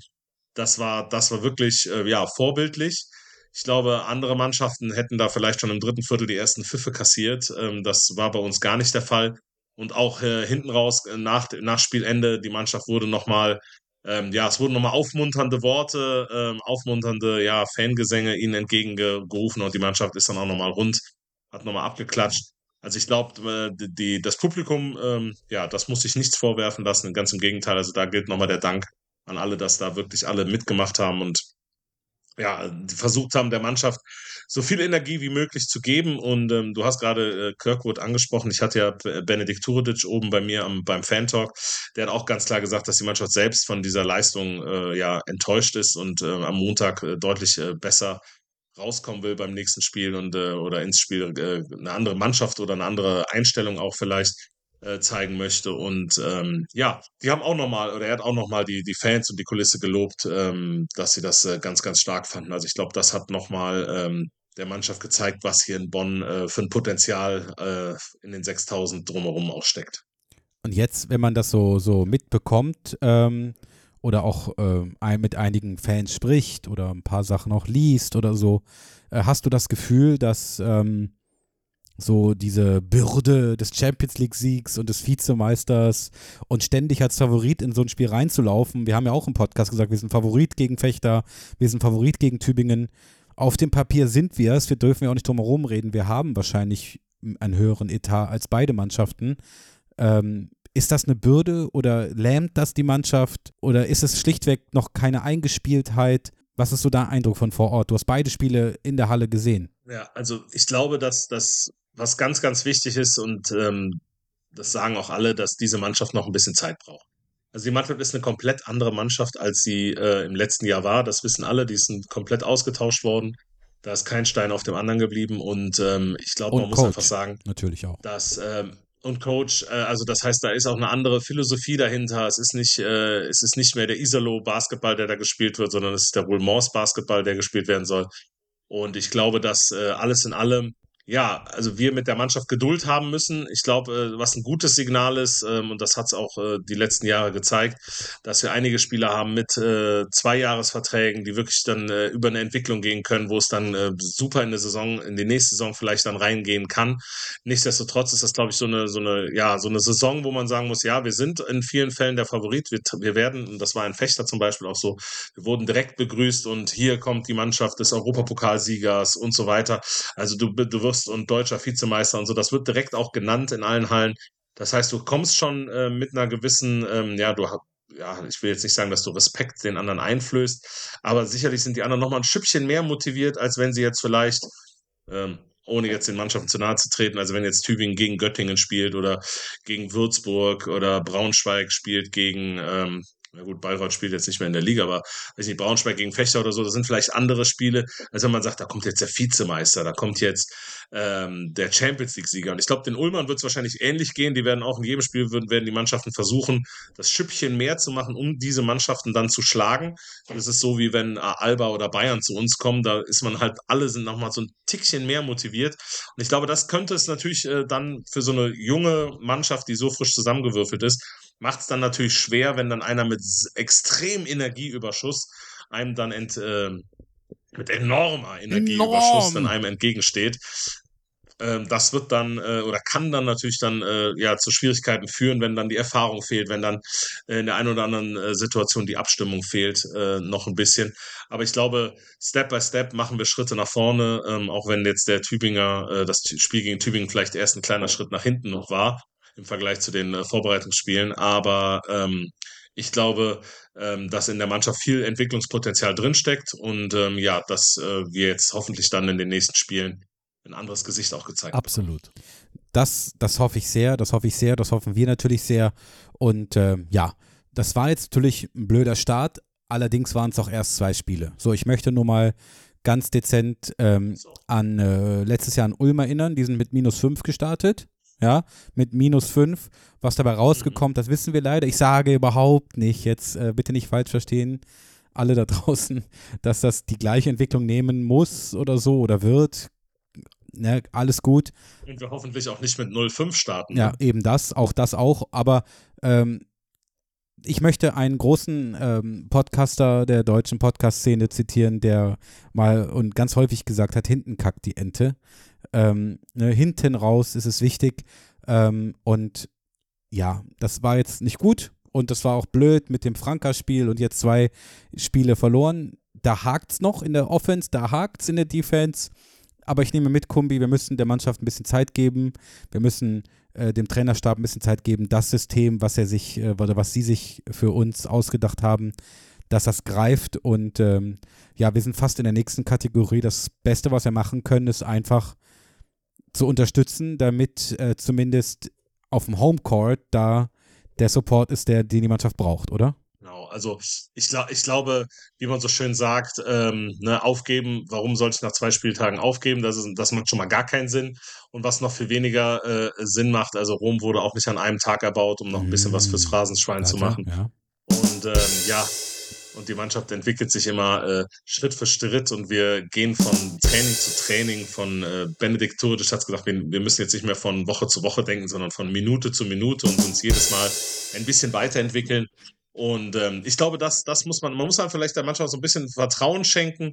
das war, das war wirklich, ja, vorbildlich. Ich glaube, andere Mannschaften hätten da vielleicht schon im dritten Viertel die ersten Pfiffe kassiert. Ähm, das war bei uns gar nicht der Fall. Und auch äh, hinten raus, äh, nach, nach Spielende, die Mannschaft wurde nochmal, ähm, ja, es wurden nochmal aufmunternde Worte, ähm, aufmunternde, ja, Fangesänge ihnen entgegengerufen und die Mannschaft ist dann auch nochmal rund, hat nochmal abgeklatscht. Also ich glaube, äh, das Publikum, ja, das muss sich nichts vorwerfen lassen, ganz im Gegenteil. Also da gilt nochmal der Dank an alle, dass da wirklich alle mitgemacht haben und ja, versucht haben, der Mannschaft so viel Energie wie möglich zu geben. Und ähm, du hast gerade äh, Kirkwood angesprochen. Ich hatte ja Benedikt Turedic oben bei mir am, beim Fan-Talk. Der hat auch ganz klar gesagt, dass die Mannschaft selbst von dieser Leistung äh, ja enttäuscht ist und äh, am Montag äh, deutlich äh, besser rauskommen will beim nächsten Spiel und äh, oder ins Spiel äh, eine andere Mannschaft oder eine andere Einstellung auch vielleicht äh, zeigen möchte. Und ähm, ja, die haben auch nochmal, oder er hat auch nochmal die, die Fans und die Kulisse gelobt, ähm, dass sie das äh, ganz, ganz stark fanden. Also ich glaube, das hat nochmal ähm, der Mannschaft gezeigt, was hier in Bonn äh, für ein Potenzial äh, in den 6000 drumherum auch steckt. Und jetzt, wenn man das so, so mitbekommt ähm, oder auch äh, mit einigen Fans spricht oder ein paar Sachen auch liest oder so, äh, hast du das Gefühl, dass ähm, so diese Bürde des Champions League-Siegs und des Vizemeisters und ständig als Favorit in so ein Spiel reinzulaufen. Wir haben ja auch im Podcast gesagt, wir sind Favorit gegen Fechter, wir sind Favorit gegen Tübingen. Auf dem Papier sind wir es, wir dürfen ja auch nicht drum herum reden. Wir haben wahrscheinlich einen höheren Etat als beide Mannschaften. Ähm, ist das eine Bürde oder lähmt das die Mannschaft oder ist es schlichtweg noch keine Eingespieltheit? Was ist so dein Eindruck von vor Ort? Du hast beide Spiele in der Halle gesehen. Ja, also ich glaube, dass das was ganz, ganz wichtig ist und ähm, das sagen auch alle, dass diese Mannschaft noch ein bisschen Zeit braucht. Also die Mannschaft ist eine komplett andere Mannschaft, als sie äh, im letzten Jahr war. Das wissen alle, die sind komplett ausgetauscht worden. Da ist kein Stein auf dem anderen geblieben und ähm, ich glaube, man Coach, muss einfach sagen, natürlich auch, dass ähm, und Coach, äh, also das heißt, da ist auch eine andere Philosophie dahinter. Es ist nicht, äh, es ist nicht mehr der Isolo Basketball, der da gespielt wird, sondern es ist der Woolmors Basketball, der gespielt werden soll. Und ich glaube, dass äh, alles in allem ja, also wir mit der Mannschaft Geduld haben müssen. Ich glaube, äh, was ein gutes Signal ist, ähm, und das hat es auch äh, die letzten Jahre gezeigt, dass wir einige Spieler haben mit äh, Zweijahresverträgen, die wirklich dann über eine Entwicklung gehen können, wo es dann super in der Saison, in die nächste Saison vielleicht dann reingehen kann. Nichtsdestotrotz ist das, glaube ich, so eine, so eine, ja, so eine Saison, wo man sagen muss, ja, wir sind in vielen Fällen der Favorit. Wir, wir werden, und das war ein Fechter zum Beispiel auch so, wir wurden direkt begrüßt und hier kommt die Mannschaft des Europapokalsiegers und so weiter. Also du, du wirst Post und deutscher Vizemeister und so. Das wird direkt auch genannt in allen Hallen. Das heißt, du kommst schon äh, mit einer gewissen, ähm, ja, du ja, ich will jetzt nicht sagen, dass du Respekt den anderen einflößt, aber sicherlich sind die anderen nochmal ein Schüppchen mehr motiviert, als wenn sie jetzt vielleicht, ähm, ohne jetzt den Mannschaften zu nahe zu treten, also wenn jetzt Tübingen gegen Göttingen spielt oder gegen Würzburg oder Braunschweig spielt gegen, ähm, na gut, Bayreuth spielt jetzt nicht mehr in der Liga, aber weiß nicht, Braunschweig gegen Fechter oder so, das sind vielleicht andere Spiele, als wenn man sagt, da kommt jetzt der Vizemeister, da kommt jetzt ähm, der Champions League-Sieger. Und ich glaube, den Ulmern wird es wahrscheinlich ähnlich gehen. Die werden auch in jedem Spiel würden, werden die Mannschaften versuchen, das Schüppchen mehr zu machen, um diese Mannschaften dann zu schlagen. Das ist so, wie wenn Alba oder Bayern zu uns kommen, da ist man halt, alle sind nochmal so ein Tickchen mehr motiviert. Und ich glaube, das könnte es natürlich äh, dann für so eine junge Mannschaft, die so frisch zusammengewürfelt ist, macht es dann natürlich schwer, wenn dann einer mit extrem Energieüberschuss einem dann ent, äh, mit enormer Energieüberschuss Enorm. dann einem entgegensteht. Ähm, das wird dann äh, oder kann dann natürlich dann äh, ja zu Schwierigkeiten führen, wenn dann die Erfahrung fehlt, wenn dann äh, in der einen oder anderen Situation die Abstimmung fehlt, noch ein bisschen. Aber ich glaube, Step by Step machen wir Schritte nach vorne, ähm, auch wenn jetzt der Tübinger, das Spiel gegen Tübingen vielleicht erst ein kleiner Schritt nach hinten noch war im Vergleich zu den äh, Vorbereitungsspielen. Aber ähm, ich glaube, ähm, dass in der Mannschaft viel Entwicklungspotenzial drinsteckt und ähm, ja, dass äh, wir jetzt hoffentlich dann in den nächsten Spielen ein anderes Gesicht auch gezeigt haben. Absolut. Das, das hoffe ich sehr, das hoffe ich sehr, das hoffen wir natürlich sehr. Und äh, ja, das war jetzt natürlich ein blöder Start, allerdings waren es auch erst zwei Spiele. So, ich möchte nur mal ganz dezent ähm, so. an äh, letztes Jahr an Ulm erinnern, die sind mit minus fünf gestartet ja, mit minus 5. Was dabei rausgekommen, das wissen wir leider. Ich sage überhaupt nicht, jetzt äh, bitte nicht falsch verstehen, alle da draußen, dass das die gleiche Entwicklung nehmen muss oder so oder wird. Ne, alles gut. Und wir hoffentlich auch nicht mit 0,5 starten. Ja, ne? eben das, auch das auch. Aber ähm, ich möchte einen großen ähm, Podcaster der deutschen Podcast-Szene zitieren, der mal und ganz häufig gesagt hat, hinten kackt die Ente. Ähm, ne, hinten raus ist es wichtig. Ähm, und ja, das war jetzt nicht gut und das war auch blöd mit dem Franka-Spiel und jetzt zwei Spiele verloren. Da hakt es noch in der Offense, da hakt es in der Defense. Aber ich nehme mit, Kumbi, wir müssen der Mannschaft ein bisschen Zeit geben. Wir müssen äh, dem Trainerstab ein bisschen Zeit geben, das System, was er sich, äh, oder was sie sich für uns ausgedacht haben, dass das greift. Und ähm, ja, wir sind fast in der nächsten Kategorie. Das Beste, was wir machen können, ist einfach zu unterstützen, damit äh, zumindest auf dem Homecourt da der Support ist, der, den die Mannschaft braucht, oder? Genau, also ich, glaub, ich glaube, wie man so schön sagt, ähm, ne, aufgeben, warum sollte ich nach zwei Spieltagen aufgeben? Das, ist, das macht schon mal gar keinen Sinn. Und was noch viel weniger äh, Sinn macht, also Rom wurde auch nicht an einem Tag erbaut, um noch ein bisschen was fürs mm, Phrasenschwein zu machen. Ja. Und ähm, ja, und die Mannschaft entwickelt sich immer äh, Schritt für Schritt und wir gehen von Training zu Training, von äh, Benedikt Turic hat gesagt, wir, wir, müssen jetzt nicht mehr von Woche zu Woche denken, sondern von Minute zu Minute und uns jedes Mal ein bisschen weiterentwickeln. Und ähm, ich glaube, das, das muss man, man muss halt vielleicht der Mannschaft so ein bisschen Vertrauen schenken,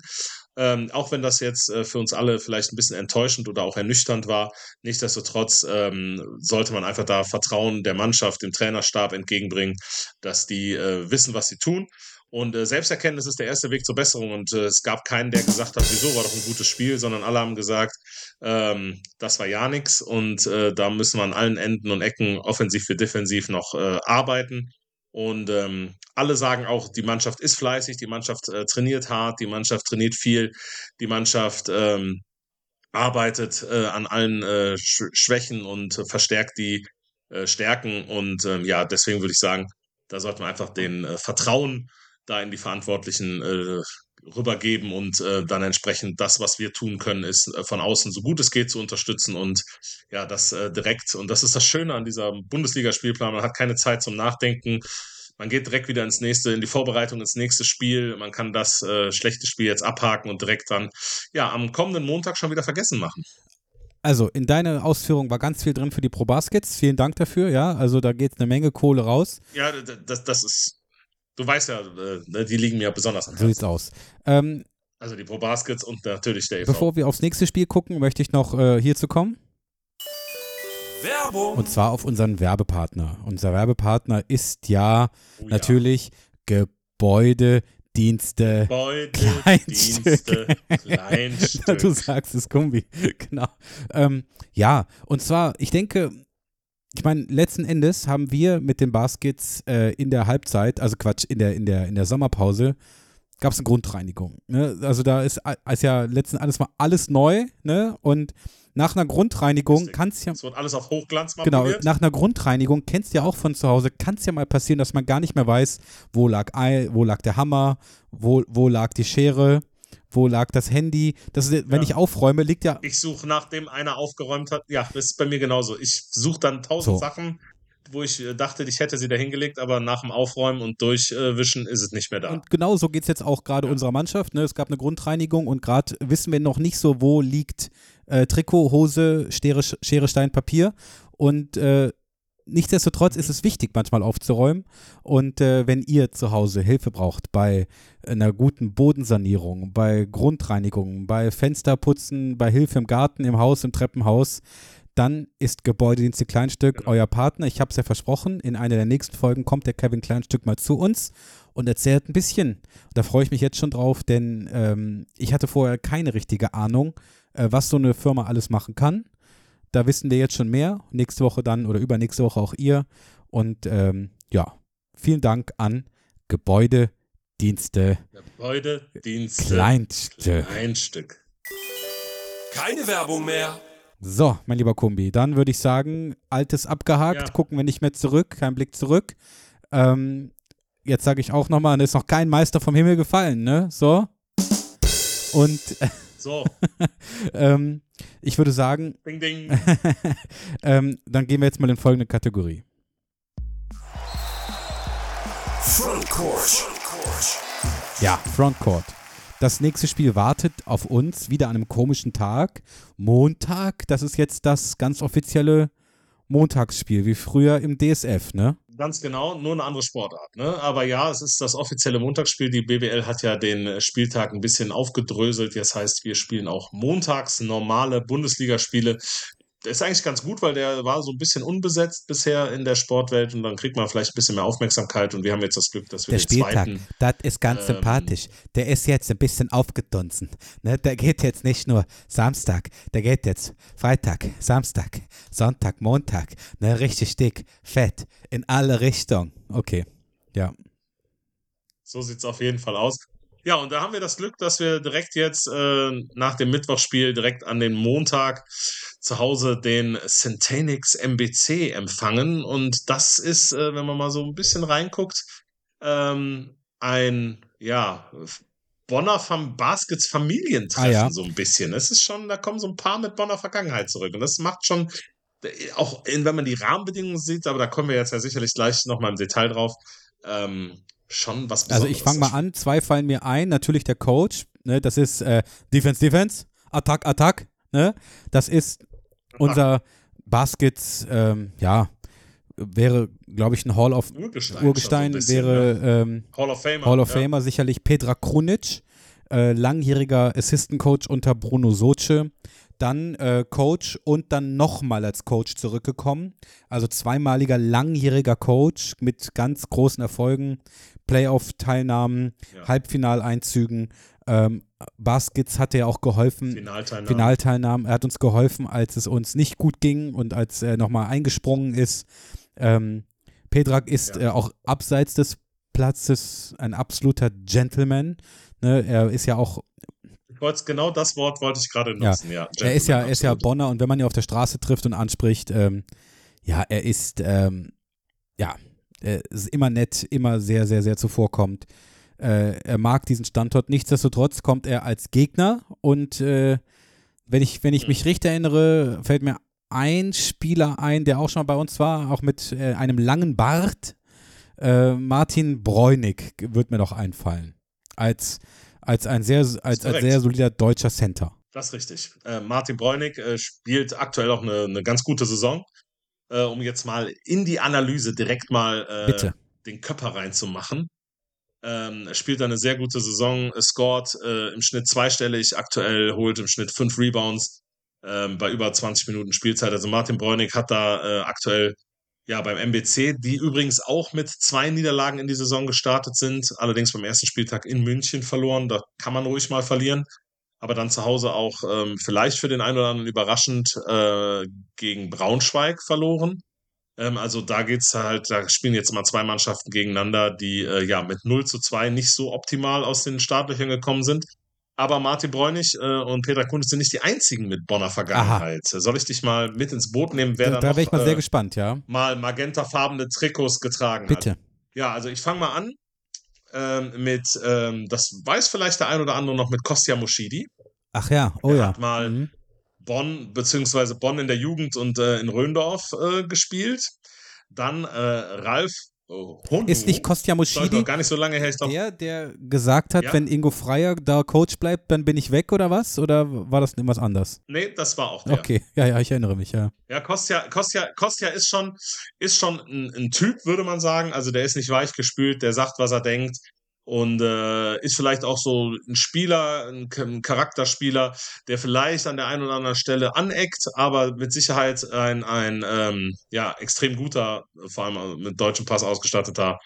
ähm, auch wenn das jetzt äh, für uns alle vielleicht ein bisschen enttäuschend oder auch ernüchternd war. Nichtsdestotrotz ähm, sollte man einfach da Vertrauen der Mannschaft, dem Trainerstab entgegenbringen, dass die äh, wissen, was sie tun und äh, Selbsterkenntnis ist der erste Weg zur Besserung. Und äh, es gab keinen, der gesagt hat, wieso war doch ein gutes Spiel, sondern alle haben gesagt, ähm, das war ja nichts. Und äh, da müssen wir an allen Enden und Ecken offensiv wie defensiv noch äh, arbeiten. Und ähm, alle sagen auch, die Mannschaft ist fleißig, die Mannschaft äh, trainiert hart, die Mannschaft trainiert viel, die Mannschaft ähm, arbeitet äh, an allen äh, Sch Schwächen und verstärkt die äh, Stärken. Und ähm, ja, deswegen würde ich sagen, da sollte man einfach den äh, Vertrauen da in die Verantwortlichen äh, rübergeben und äh, dann entsprechend das, was wir tun können, ist äh, von außen so gut es geht zu unterstützen und ja, das äh, direkt. Und das ist das Schöne an dieser Bundesligaspielplan. Man hat keine Zeit zum Nachdenken. Man geht direkt wieder ins nächste, in die Vorbereitung, ins nächste Spiel. Man kann das äh, schlechte Spiel jetzt abhaken und direkt dann ja am kommenden Montag schon wieder vergessen machen. Also in deiner Ausführung war ganz viel drin für die Pro Baskets. Vielen Dank dafür, ja. Also da geht eine Menge Kohle raus. Ja, das, das ist Du weißt ja, äh, die liegen mir besonders am Herzen. So sieht's aus. Ähm, also die Pro Baskets und natürlich der EV. Bevor wir aufs nächste Spiel gucken, möchte ich noch äh, hierzu kommen. Werbung. Und zwar auf unseren Werbepartner. Unser Werbepartner ist ja, oh, ja. natürlich Gebäude. Dienste, Gebäude, Kleinstücke. Kleinstücke. du sagst es, Kumbi. genau. Ähm, ja, und zwar, ich denke, ich meine, letzten Endes haben wir mit den Baskets äh, in der Halbzeit, also Quatsch, in der, in der, in der Sommerpause, gab es eine Grundreinigung. Ne? Also da ist, ist ja letzten Endes mal alles neu, ne? Und nach einer Grundreinigung kann es ja. Es wird alles auf Hochglanz mal Genau, probiert. nach einer Grundreinigung, kennst du ja auch von zu Hause, kann es ja mal passieren, dass man gar nicht mehr weiß, wo lag Ei, wo lag der Hammer, wo, wo lag die Schere, wo lag das Handy. Das ist, wenn Ja. ich aufräume, liegt ja. Ich suche, nachdem einer aufgeräumt hat. Ja, das ist bei mir genauso. Ich suche dann tausend So. Sachen, wo ich äh, dachte, ich hätte sie da hingelegt, aber nach dem Aufräumen und Durchwischen ist es nicht mehr da. Und genau so geht es jetzt auch gerade unserer Mannschaft. Ne? Es gab eine Grundreinigung und gerade wissen wir noch nicht so, wo liegt äh, Trikot, Hose, Schere, Schere, Stein, Papier. Und äh, nichtsdestotrotz ist es wichtig, manchmal aufzuräumen. Und äh, wenn ihr zu Hause Hilfe braucht bei einer guten Bodensanierung, bei Grundreinigung, bei Fensterputzen, bei Hilfe im Garten, im Haus, im Treppenhaus, dann ist Gebäudedienste Kleinstück Genau. euer Partner. Ich habe es ja versprochen, in einer der nächsten Folgen kommt der Kevin Kleinstück mal zu uns und erzählt ein bisschen. Da freue ich mich jetzt schon drauf, denn ähm, ich hatte vorher keine richtige Ahnung, äh, was so eine Firma alles machen kann. Da wissen wir jetzt schon mehr. Nächste Woche dann oder übernächste Woche auch ihr. Und ähm, ja, vielen Dank an Gebäudedienste Gebäude, Dienste, Kleinstück. Kleinstück. Keine Werbung mehr. So, mein lieber Kumbi, dann würde ich sagen, altes abgehakt, Ja. gucken wir nicht mehr zurück, kein Blick zurück. Ähm, jetzt sage ich auch nochmal, ist noch kein Meister vom Himmel gefallen, ne? So. Und So, ähm, ich würde sagen, ding, ding. ähm, dann gehen wir jetzt mal in folgende Kategorie. Frontcourt. Ja, Frontcourt. Das nächste Spiel wartet auf uns wieder an einem komischen Tag. Montag, das ist jetzt das ganz offizielle Montagsspiel, wie früher im DSF, ne? Ganz genau, nur eine andere Sportart. Ne? Aber ja, es ist das offizielle Montagsspiel. Die BBL hat ja den äh, Spieltag ein bisschen aufgedröselt. Das heißt, wir spielen auch montags normale Bundesligaspiele. Das ist eigentlich ganz gut, weil der war so ein bisschen unbesetzt bisher in der Sportwelt und dann kriegt man vielleicht ein bisschen mehr Aufmerksamkeit und wir haben jetzt das Glück, dass wir Der den Spieltag, zweiten das ist ganz ähm, sympathisch. Der ist jetzt ein bisschen aufgedunsen. Ne? Der geht jetzt nicht nur Samstag, der geht jetzt Freitag, Samstag, Sonntag, Montag. Ne? Richtig dick, fett, in alle Richtungen. Okay, ja. So sieht's auf jeden Fall aus. Ja, und da haben wir das Glück, dass wir direkt jetzt äh, nach dem Mittwochsspiel direkt an den Montag zu Hause den Centenix MBC empfangen. Und das ist, äh, wenn man mal so ein bisschen reinguckt, ähm, ein, ja, Bonner vom Baskets Familientreffen Ah, ja. so ein bisschen. Es ist schon, da kommen so ein paar mit Bonner Vergangenheit zurück. Und das macht schon, äh, auch wenn man die Rahmenbedingungen sieht, aber da kommen wir jetzt ja sicherlich gleich nochmal im Detail drauf, ähm, schon was Also ich fange mal an, zwei fallen mir ein. Natürlich der Coach, ne? das ist äh, Defense, Defense, Attack, Attack. Ne? Das ist unser Baskets, ähm, ja, wäre, glaube ich, ein Hall of Urgestein. Urgestein, bisschen, wäre ähm, Hall of Famer. Hall of ja. Famer sicherlich Petra Krunic, äh, langjähriger Assistant Coach unter Bruno Soce, dann äh, Coach und dann nochmal als Coach zurückgekommen. Also zweimaliger langjähriger Coach mit ganz großen Erfolgen, Playoff-Teilnahmen, Ja. Halbfinaleinzügen. Ähm, Baskets hat er auch geholfen. Finalteilnahme. Finalteilnahmen. Er hat uns geholfen, als es uns nicht gut ging und als er nochmal eingesprungen ist. Ähm, Pedrak ist Ja. äh, auch abseits des Platzes ein absoluter Gentleman. Ne, er ist ja auch, wollte genau das Wort wollte ich gerade Ja. nutzen. Ja, er ist ja, ist ja. Bonner und wenn man ihn auf der Straße trifft und anspricht, ähm, ja, er ist, ähm, ja, er ist immer nett, immer sehr, sehr, sehr zuvorkommend. Äh, er mag diesen Standort. Nichtsdestotrotz kommt er als Gegner und äh, wenn ich, wenn ich Hm. mich richtig erinnere, fällt mir ein Spieler ein, der auch schon bei uns war, auch mit äh, einem langen Bart. Äh, Martin Bräunig wird mir noch einfallen. Als, als ein sehr, als, als sehr solider deutscher Center. Das ist richtig. Äh, Martin Bräunig äh, spielt aktuell auch eine, eine ganz gute Saison. Äh, um jetzt mal in die Analyse direkt mal äh, den Körper reinzumachen. Ähm, er spielt eine sehr gute Saison, äh, scored äh, im Schnitt zweistellig, aktuell holt im Schnitt fünf Rebounds ähm, bei über 20 Minuten Spielzeit. Also Martin Bräunig hat da äh, aktuell ja beim MBC, die übrigens auch mit zwei Niederlagen in die Saison gestartet sind, allerdings beim ersten Spieltag in München verloren. Da kann man ruhig mal verlieren. Aber dann zu Hause auch ähm, vielleicht für den einen oder anderen überraschend äh, gegen Braunschweig verloren. Ähm, also da geht's halt, da spielen jetzt mal zwei Mannschaften gegeneinander, die äh, ja mit 0 zu 2 nicht so optimal aus den Startlöchern gekommen sind. Aber Martin Bräunig äh, und Peter Kunz sind nicht die einzigen mit Bonner Vergangenheit. Soll ich dich mal mit ins Boot nehmen, wer Da, da, da noch wäre ich mal sehr äh, gespannt, ja. mal magentafarbene Trikots getragen Bitte. hat? Ja, also ich fange mal an ähm, mit, ähm, das weiß vielleicht der ein oder andere noch, mit Kostja Moschidi. Ach ja, oh Er ja. hat mal Mhm. Bonn, beziehungsweise Bonn in der Jugend und äh, in Röndorf äh, gespielt. Dann äh, Ralf Honu. Ist nicht Kostja Moschidi gar nicht so lange her. Ich glaub, der, der gesagt hat, Ja. wenn Ingo Freier da Coach bleibt, dann bin ich weg oder was? Oder war das irgendwas anders? nee, das war auch der. Okay, ja, ja, ich erinnere mich, ja. Ja, Kostja, Kostja, Kostja ist schon, ist schon ein, ein Typ, würde man sagen. Also der ist nicht weichgespült, der sagt, was er denkt. Und äh, ist vielleicht auch so ein Spieler, ein, ein Charakterspieler, der vielleicht an der einen oder anderen Stelle aneckt, aber mit Sicherheit ein, ein ähm, ja, extrem guter, vor allem mit deutschem Pass ausgestatteter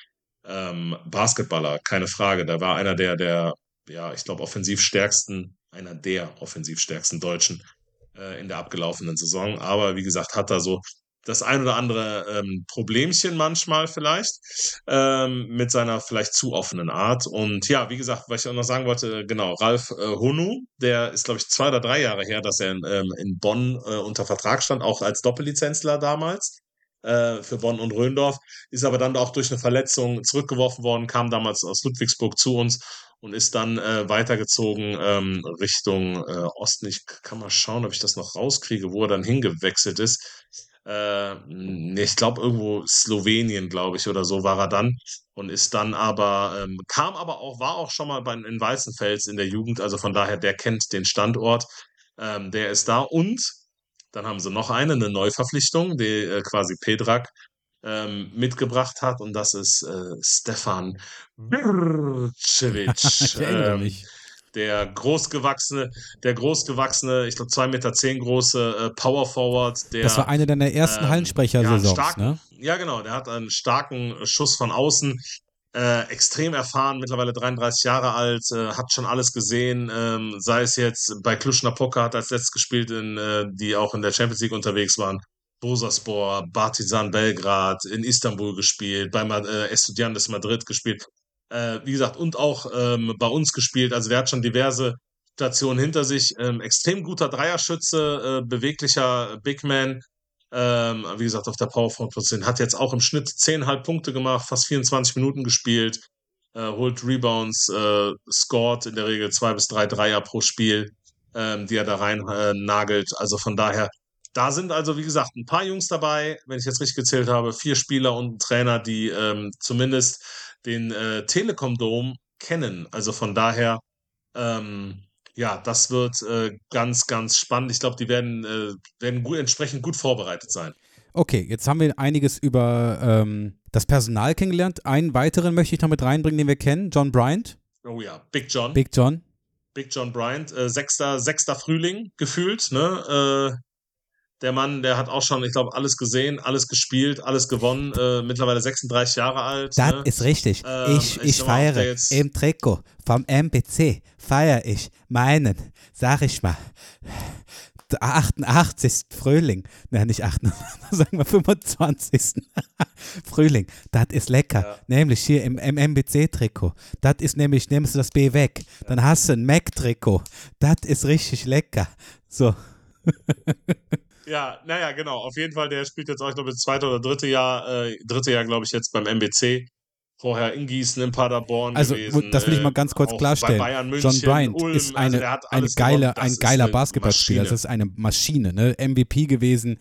ähm, Basketballer, keine Frage. Da war einer der, der, ja, ich glaube, offensivstärksten, einer der offensivstärksten Deutschen äh, in der abgelaufenen Saison. Aber wie gesagt, hat da so das ein oder andere ähm, Problemchen manchmal vielleicht ähm, mit seiner vielleicht zu offenen Art. Und ja, wie gesagt, was ich auch noch sagen wollte, genau, Ralf äh, Honu, der ist, glaube ich, zwei oder drei Jahre her, dass er in, ähm, in Bonn äh, unter Vertrag stand, auch als Doppellizenzler damals äh, für Bonn und Röndorf, ist aber dann auch durch eine Verletzung zurückgeworfen worden, kam damals aus Ludwigsburg zu uns und ist dann äh, weitergezogen ähm, Richtung äh, Osten. Ich kann mal schauen, ob ich das noch rauskriege, wo er dann hingewechselt ist. Äh, ich glaube irgendwo Slowenien, glaube ich, oder so war er dann und ist dann aber, ähm, kam aber auch, war auch schon mal bei, in Weißenfels in der Jugend, also von daher, der kennt den Standort, ähm, der ist da und dann haben sie noch eine, eine Neuverpflichtung, die äh, quasi Pedrak ähm, mitgebracht hat und das ist äh, Stefan Bircevic. ich erinnere ähm, mich. Der großgewachsene, der großgewachsene, ich glaube zwei Meter zehn große äh, Power Forward, der Das war eine deiner ersten ähm, Hallensprecher-Saisons, ja, ne? Ja, genau, der hat einen starken Schuss von außen, äh, extrem erfahren, mittlerweile 33 Jahre alt, äh, hat schon alles gesehen, ähm, sei es jetzt bei Kluschner Poker, hat als letztes gespielt, in, äh, die auch in der Champions League unterwegs waren, Bursaspor, Partizan Belgrad, in Istanbul gespielt, bei äh, Estudiantes Madrid gespielt, äh, wie gesagt, und auch ähm, bei uns gespielt, also der hat schon diverse Stationen hinter sich, ähm, extrem guter Dreierschütze, äh, beweglicher Big Man, ähm, wie gesagt, auf der Powerforward-Position. Hat jetzt auch im Schnitt 10,5 Punkte gemacht, fast 24 Minuten gespielt, äh, holt Rebounds, äh, scored in der Regel zwei bis drei Dreier pro Spiel, ähm, die er da rein äh, nagelt. Also von daher, da sind also, wie gesagt, ein paar Jungs dabei, wenn ich jetzt richtig gezählt habe, vier Spieler und ein Trainer, die ähm, zumindest den äh, Telekom Dome kennen. Also von daher, ähm, ja, das wird äh, ganz, ganz spannend. Ich glaube, die werden, äh, werden gut, entsprechend gut vorbereitet sein. Okay, jetzt haben wir einiges über ähm, das Personal kennengelernt. Einen weiteren möchte ich noch mit reinbringen, den wir kennen, John Bryant, Oh ja, Big John. Big John. Big John Bryant, äh, sechster, sechster Frühling gefühlt, ne? Der Mann, der hat auch schon, ich glaube, alles gesehen, alles gespielt, alles gewonnen, äh, mittlerweile 36 Jahre alt. Das ne? ist richtig. Ähm, ich ich ich mal, feiere im Trikot vom MPC, feiere ich meinen, sag ich mal, 88. Frühling. Nein, nicht 88, sagen wir 25. Frühling. Das ist lecker. Ja. Nämlich hier im, im MBC-Trikot. Das ist nämlich, nimmst du das B weg. Dann hast du ein Mac-Trikot. Das ist richtig lecker. So. Ja, naja, genau. Auf jeden Fall, der spielt jetzt auch, ich glaube, das zweite oder dritte Jahr, äh, dritte Jahr, glaube ich, jetzt beim MBC. Vorher in Gießen, in Paderborn Also, gewesen. das will ich mal äh, ganz kurz auch klarstellen. München, John Bryant Ulm, ist also eine, hat eine geile, ein geiler Basketballspieler. Das ist eine Maschine, ne? MVP gewesen.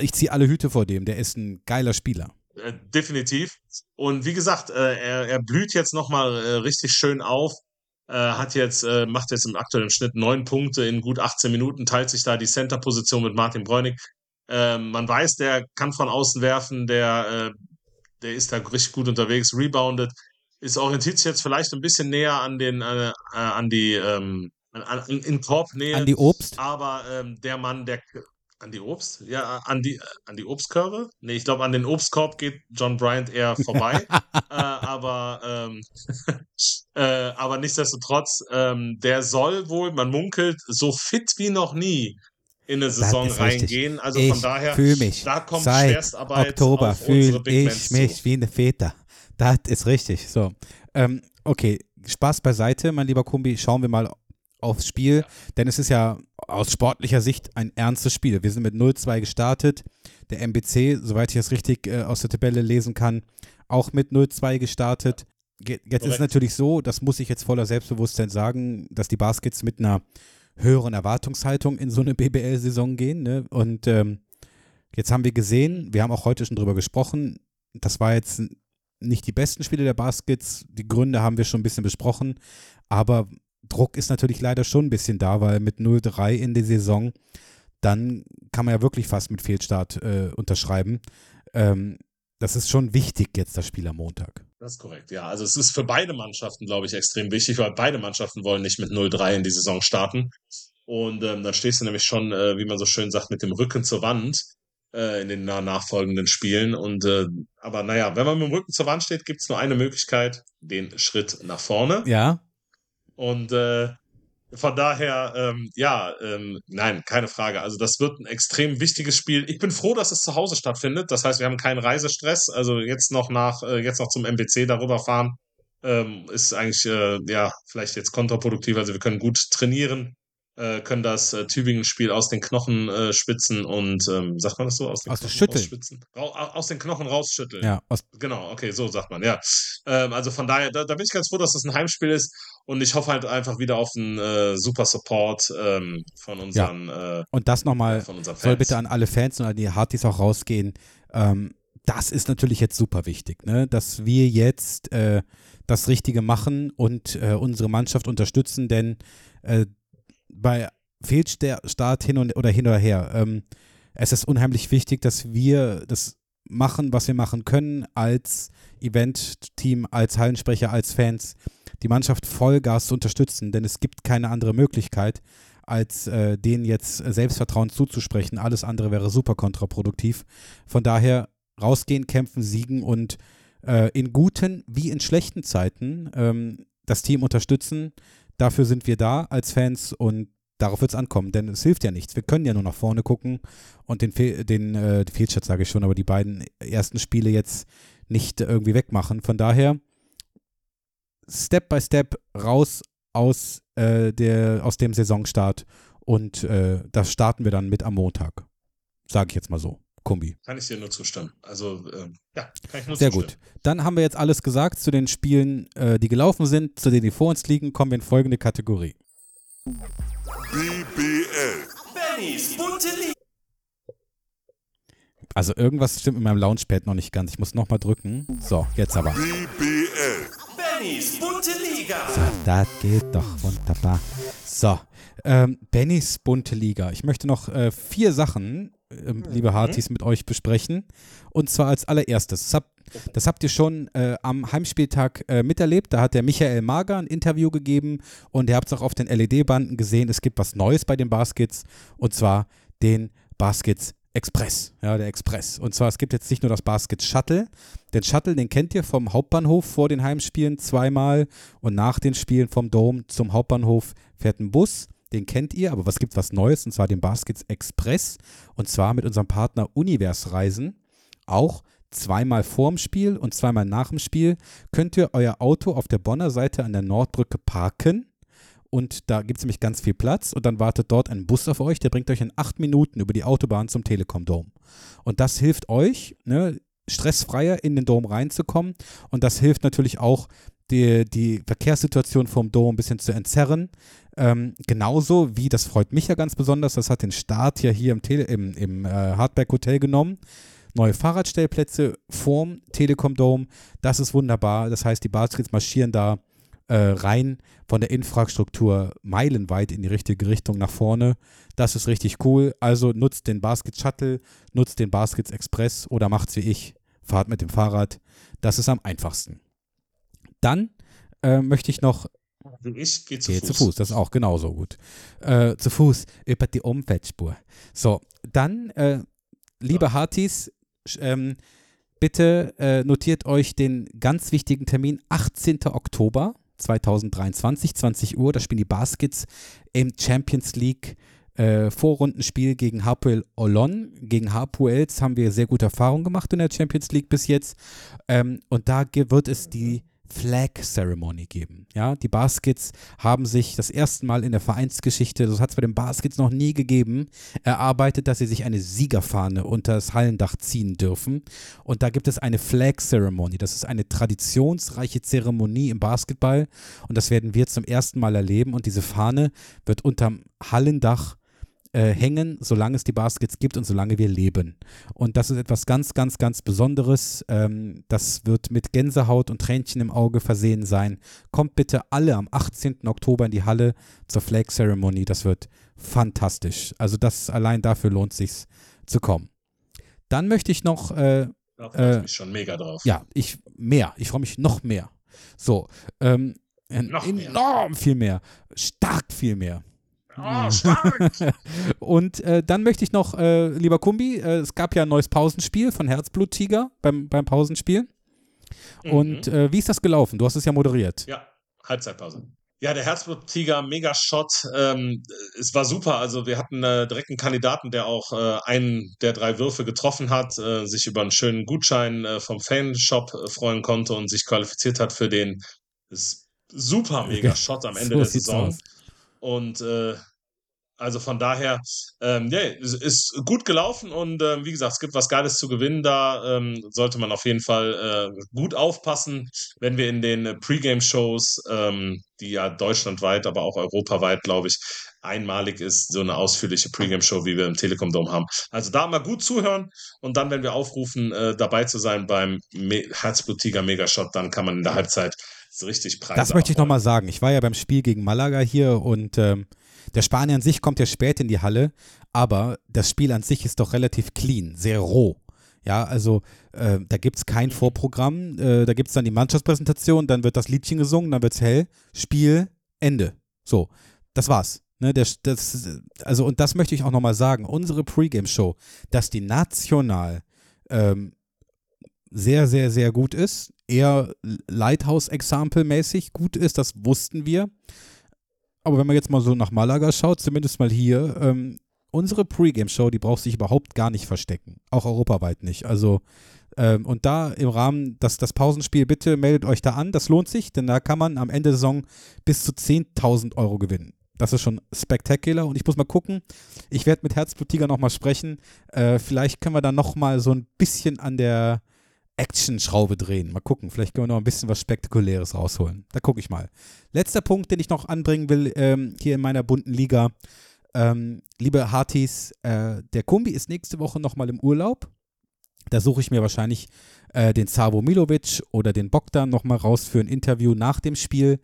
Ich ziehe alle Hüte vor dem. Der ist ein geiler Spieler. Äh, definitiv. Und wie gesagt, äh, er, er blüht jetzt nochmal äh, richtig schön auf. Äh, hat jetzt, äh, macht jetzt im aktuellen Schnitt neun Punkte in gut 18 Minuten, teilt sich da die Center-Position mit Martin Bräunig. Ähm, man weiß, der kann von außen werfen, der, äh, der ist da richtig gut unterwegs, reboundet, ist orientiert sich jetzt vielleicht ein bisschen näher an den, äh, an die, ähm, an, an, in Korbnähe. An die Obst. Aber ähm, der Mann, der an die Obst? Ja, an die, an die Obstkörbe? Nee, ich glaube, an den Obstkorb geht John Bryant eher vorbei. äh, aber, ähm, äh, aber nichtsdestotrotz, ähm, der soll wohl, man munkelt, so fit wie noch nie in eine Saison richtig. reingehen. Also ich von daher, fühl mich da kommt seit Schwerstarbeit Oktober auf unsere fühle Big ich Mans mich zu. wie eine Väter. Das ist richtig. So, ähm, okay, Spaß beiseite, mein lieber Kumbi. Schauen wir mal aufs Spiel, denn es ist ja aus sportlicher Sicht ein ernstes Spiel. Wir sind mit 0-2 gestartet. Der MBC, soweit ich das richtig äh, aus der Tabelle lesen kann, auch mit 0-2 gestartet. Ge- Jetzt ist es Korrekt. natürlich so, das muss ich jetzt voller Selbstbewusstsein sagen, dass die Baskets mit einer höheren Erwartungshaltung in so eine BBL-Saison gehen. Ne? Und ähm, jetzt haben wir gesehen, wir haben auch heute schon drüber gesprochen, das war jetzt nicht die besten Spiele der Baskets. Die Gründe haben wir schon ein bisschen besprochen. Aber Druck ist natürlich leider schon ein bisschen da, weil mit 0-3 in der Saison, dann kann man ja wirklich fast mit Fehlstart äh, unterschreiben. Ähm, das ist schon wichtig jetzt, das Spiel am Montag. Das ist korrekt, ja. Also es ist für beide Mannschaften, glaube ich, extrem wichtig, weil beide Mannschaften wollen nicht mit 0-3 in die Saison starten. Und ähm, dann stehst du nämlich schon, äh, wie man so schön sagt, mit dem Rücken zur Wand äh, in den na- nachfolgenden Spielen. Und äh, aber naja, wenn man mit dem Rücken zur Wand steht, gibt es nur eine Möglichkeit, den Schritt nach vorne. Ja, Und äh, von daher, ähm, ja, ähm, nein, keine Frage. Also das wird ein extrem wichtiges Spiel. Ich bin froh, dass es zu Hause stattfindet. Das heißt, wir haben keinen Reisestress. Also jetzt noch nach, äh, jetzt noch zum MBC darüber fahren, ähm, ist eigentlich äh, ja vielleicht jetzt kontraproduktiv. Also wir können gut trainieren, können das äh, Tübingen-Spiel aus den Knochen äh, spitzen und ähm, sagt man das so aus den Aus Knochen Schütteln. rausspitzen? Ra aus den Knochen rausschütteln. ja. Genau, okay, so sagt man, ja. Ähm, also von daher, da, da bin ich ganz froh, dass das ein Heimspiel ist und ich hoffe halt einfach wieder auf einen äh, super Support ähm, von unseren, äh, und das nochmal soll bitte an alle Fans und an die Hartis auch rausgehen. Ähm, das ist natürlich jetzt super wichtig, ne? dass wir jetzt äh, das Richtige machen und äh, unsere Mannschaft unterstützen, denn äh, bei Fehlstart hin und oder hin oder her, ähm, es ist unheimlich wichtig, dass wir das machen, was wir machen können als Event-Team, als Hallensprecher, als Fans, die Mannschaft Vollgas zu unterstützen, denn es gibt keine andere Möglichkeit, als äh, denen jetzt Selbstvertrauen zuzusprechen. Alles andere wäre super kontraproduktiv. Von daher rausgehen, kämpfen, siegen und äh, in guten wie in schlechten Zeiten ähm, das Team unterstützen. Dafür sind wir da als Fans und darauf wird es ankommen, denn es hilft ja nichts. Wir können ja nur nach vorne gucken und den, Fehl, den, äh, Fehlstart sage ich schon, aber die beiden ersten Spiele jetzt nicht irgendwie wegmachen. Von daher Step by Step raus aus, äh, der, aus dem Saisonstart und äh, das starten wir dann mit am Montag. Sage ich jetzt mal so. Kumbi. Kann ich dir nur zustimmen. Also, ähm, ja, kann ich nur Sehr zustimmen. gut. Dann haben wir jetzt alles gesagt zu den Spielen, äh, die gelaufen sind, zu denen die vor uns liegen. Kommen wir in folgende Kategorie. BBL. Bennys bunte Liga. Also irgendwas stimmt mit meinem Launchpad noch nicht ganz. Ich muss nochmal drücken. So, jetzt aber. BBL. Bennys bunte Liga. So, das geht doch wunderbar. So, ähm, Bennys bunte Liga. Ich möchte noch äh, vier Sachen, ähm, liebe Hartis, mit euch besprechen. Und zwar als allererstes. Das habt, das habt ihr schon äh, am Heimspieltag äh, miterlebt. Da hat der Michael Mager ein Interview gegeben und ihr habt es auch auf den LED-Banden gesehen. Es gibt was Neues bei den Baskets und zwar den Baskets Express, ja, der Express. Und zwar, es gibt jetzt nicht nur das Basket Shuttle. Den Shuttle, den kennt ihr vom Hauptbahnhof vor den Heimspielen zweimal und nach den Spielen vom Dom zum Hauptbahnhof fährt ein Bus. Den kennt ihr, aber was gibt was Neues? Und zwar den Baskets Express. Und zwar mit unserem Partner Univers Reisen. Auch zweimal vorm Spiel und zweimal nach dem Spiel könnt ihr euer Auto auf der Bonner Seite an der Nordbrücke parken. Und da gibt es nämlich ganz viel Platz und dann wartet dort ein Bus auf euch, der bringt euch in acht Minuten über die Autobahn zum Telekom Dome. Und das hilft euch, ne, stressfreier in den Dom reinzukommen. Und das hilft natürlich auch, die, die Verkehrssituation vom Dom ein bisschen zu entzerren. Ähm, genauso wie, das freut mich ja ganz besonders, das hat den Start ja hier im, Tele, im, im äh, Hardback Hotel genommen. Neue Fahrradstellplätze vorm Telekom Dome, das ist wunderbar. Das heißt, die Baskets marschieren da äh, rein von der Infrastruktur meilenweit in die richtige Richtung nach vorne. Das ist richtig cool. Also nutzt den Basket Shuttle, nutzt den Baskets Express oder macht's wie ich. Fahrt mit dem Fahrrad. Das ist am einfachsten. Dann äh, möchte ich noch. Ich gehe zu Geh Fuß. zu Fuß, das ist auch genauso gut. Äh, zu Fuß über die Umfeldspur. So, dann, äh, liebe Hartis, sch- ähm, bitte äh, notiert euch den ganz wichtigen Termin, 18. Oktober 2023, 20 Uhr. Da spielen die Baskets im Champions League äh, Vorrundenspiel gegen Hapoel Olon. Gegen Hapoels haben wir sehr gute Erfahrungen gemacht in der Champions League bis jetzt. Ähm, und da wird es die Flag Ceremony geben. Ja, die Baskets haben sich das erste Mal in der Vereinsgeschichte, das hat es bei den Baskets noch nie gegeben, erarbeitet, dass sie sich eine Siegerfahne unter das Hallendach ziehen dürfen. Und da gibt es eine Flag Ceremony. Das ist eine traditionsreiche Zeremonie im Basketball. Und das werden wir zum ersten Mal erleben. Und diese Fahne wird unterm Hallendach äh, hängen, solange es die Baskets gibt und solange wir leben. Und das ist etwas ganz, ganz, ganz Besonderes. Ähm, das wird mit Gänsehaut und Tränchen im Auge versehen sein. Kommt bitte alle am 18. Oktober in die Halle zur Flag Ceremony. Das wird fantastisch. Also das allein dafür lohnt sich zu kommen. Dann möchte ich noch. Äh, da freue ich äh, mich schon mega drauf. Ja, ich mehr. Ich freue mich noch mehr. So, ähm, noch enorm mehr. viel mehr. Stark viel mehr. Oh, stark! und äh, dann möchte ich noch, äh, lieber Kumbi, äh, es gab ja ein neues Pausenspiel von Herzblut-Tiger beim, beim Pausenspiel. Mhm. Und äh, wie ist das gelaufen? Du hast es ja moderiert. Ja, Halbzeitpause. Ja, der Herzblut-Tiger, mega Shot. Ähm, es war super. Also wir hatten äh, direkt einen Kandidaten, der auch äh, einen der drei Würfe getroffen hat, äh, sich über einen schönen Gutschein äh, vom Fanshop äh, freuen konnte und sich qualifiziert hat für den super mega Shot am Ende so der Saison. Aus. Und äh, also von daher, ähm, ja, ist gut gelaufen und ähm, wie gesagt, es gibt was Geiles zu gewinnen. Da ähm, sollte man auf jeden Fall äh, gut aufpassen, wenn wir in den Pre-Game-Shows, ähm, die ja deutschlandweit, aber auch europaweit, glaube ich, einmalig ist, so eine ausführliche Pre-Game-Show, wie wir im Telekom Dome haben. Also da mal gut zuhören und dann, wenn wir aufrufen, äh, dabei zu sein beim Me Herzblutiger Megashot, dann kann man in der Halbzeit richtig Preise Das möchte ich nochmal sagen. Ich war ja beim Spiel gegen Malaga hier und ähm, der Spanier an sich kommt ja spät in die Halle, aber das Spiel an sich ist doch relativ clean, sehr roh. Ja, also äh, da gibt es kein Vorprogramm, äh, da gibt es dann die Mannschaftspräsentation, dann wird das Liedchen gesungen, dann wird es hell, Spiel, Ende. So, das war's. Ne, der, das, also, und das möchte ich auch nochmal sagen, unsere Pre-Game-Show, dass die national ähm, sehr, sehr, sehr gut ist, eher Lighthouse-Example-mäßig gut ist, das wussten wir. Aber wenn man jetzt mal so nach Malaga schaut, zumindest mal hier, ähm, unsere Pre-Game-Show, die braucht sich überhaupt gar nicht verstecken. Auch europaweit nicht. Also, ähm, und da im Rahmen, dass das Pausenspiel, bitte meldet euch da an, das lohnt sich, denn da kann man am Ende der Saison bis zu 10.000 Euro gewinnen. Das ist schon spektakulär und ich muss mal gucken. Ich werde mit Herzblutiger nochmal sprechen. Äh, vielleicht können wir dann nochmal so ein bisschen an der Action-Schraube drehen. Mal gucken, vielleicht können wir noch ein bisschen was Spektakuläres rausholen. Da gucke ich mal. Letzter Punkt, den ich noch anbringen will, ähm, hier in meiner bunten Liga. Ähm, liebe Hartis, äh, der Kumbi ist nächste Woche nochmal im Urlaub. Da suche ich mir wahrscheinlich äh, den Savo Milovic oder den Bogdan nochmal raus für ein Interview nach dem Spiel.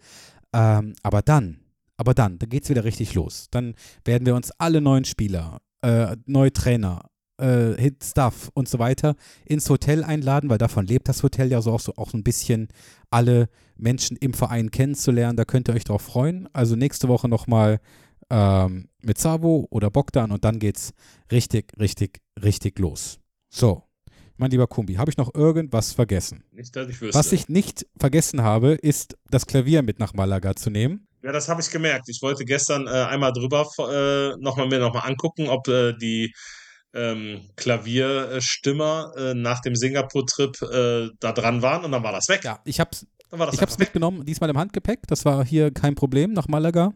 Ähm, aber dann, aber dann, da geht es wieder richtig los. Dann werden wir uns alle neuen Spieler, äh, neue Trainer, äh, Hit Stuff und so weiter ins Hotel einladen, weil davon lebt das Hotel ja so auch so, auch so ein bisschen alle Menschen im Verein kennenzulernen. Da könnt ihr euch drauf freuen. Also nächste Woche nochmal ähm, mit Savo oder Bogdan und dann geht's richtig, richtig, richtig los. So, mein lieber Kumbi, habe ich noch irgendwas vergessen? Nicht, dass ich wüsste. Was ich nicht vergessen habe, ist das Klavier mit nach Malaga zu nehmen. Ja, das habe ich gemerkt. Ich wollte gestern äh, einmal drüber äh, nochmal mir nochmal angucken, ob äh, die ähm, Klavierstimmer äh, nach dem Singapur-Trip äh, da dran waren und dann war das weg. Ja, ich habe es ich hab's mitgenommen, diesmal im Handgepäck. Das war hier kein Problem nach Malaga.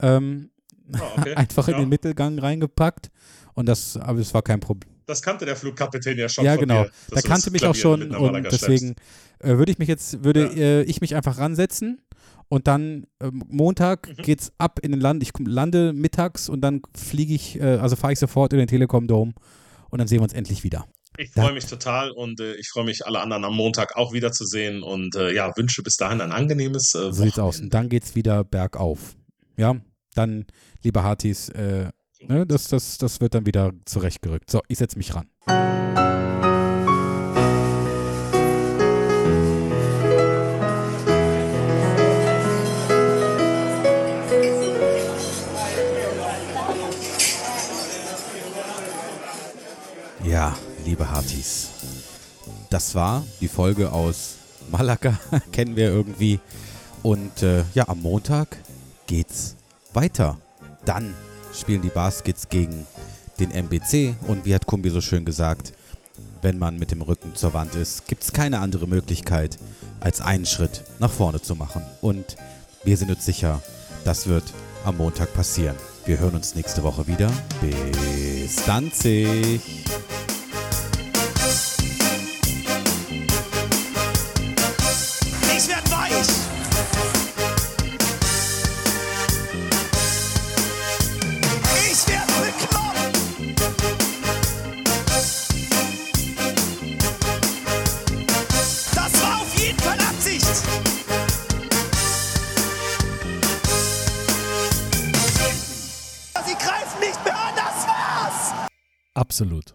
Ähm, oh, okay. einfach in den Mittelgang reingepackt und das, aber es war kein Problem. Das kannte der Flugkapitän ja schon. Ja, genau. Dir, da kannte mich auch schon und deswegen äh, würde ich mich jetzt, würde ja. äh, ich mich einfach ransetzen und dann äh, Montag mhm. geht's ab in den Land. Ich lande mittags und dann fliege ich, äh, also fahre ich sofort in den Telekom Dome und dann sehen wir uns endlich wieder. Ich freue mich total und äh, ich freue mich, alle anderen am Montag auch wiederzusehen und äh, ja, wünsche bis dahin ein angenehmes äh, So sieht's aus. Und dann geht's wieder bergauf. Ja, dann, liebe Hartis, äh, ne, das, das, das wird dann wieder zurechtgerückt. So, ich setze mich ran. Ja, liebe Hartis, das war die Folge aus Malaga, kennen wir irgendwie. Und äh, ja, am Montag geht's weiter. Dann spielen die Baskets gegen den MBC und wie hat Kumbi so schön gesagt, wenn man mit dem Rücken zur Wand ist, gibt es keine andere Möglichkeit, als einen Schritt nach vorne zu machen. Und wir sind uns sicher, das wird am Montag passieren. Wir hören uns nächste Woche wieder. Bis dann. Absolut.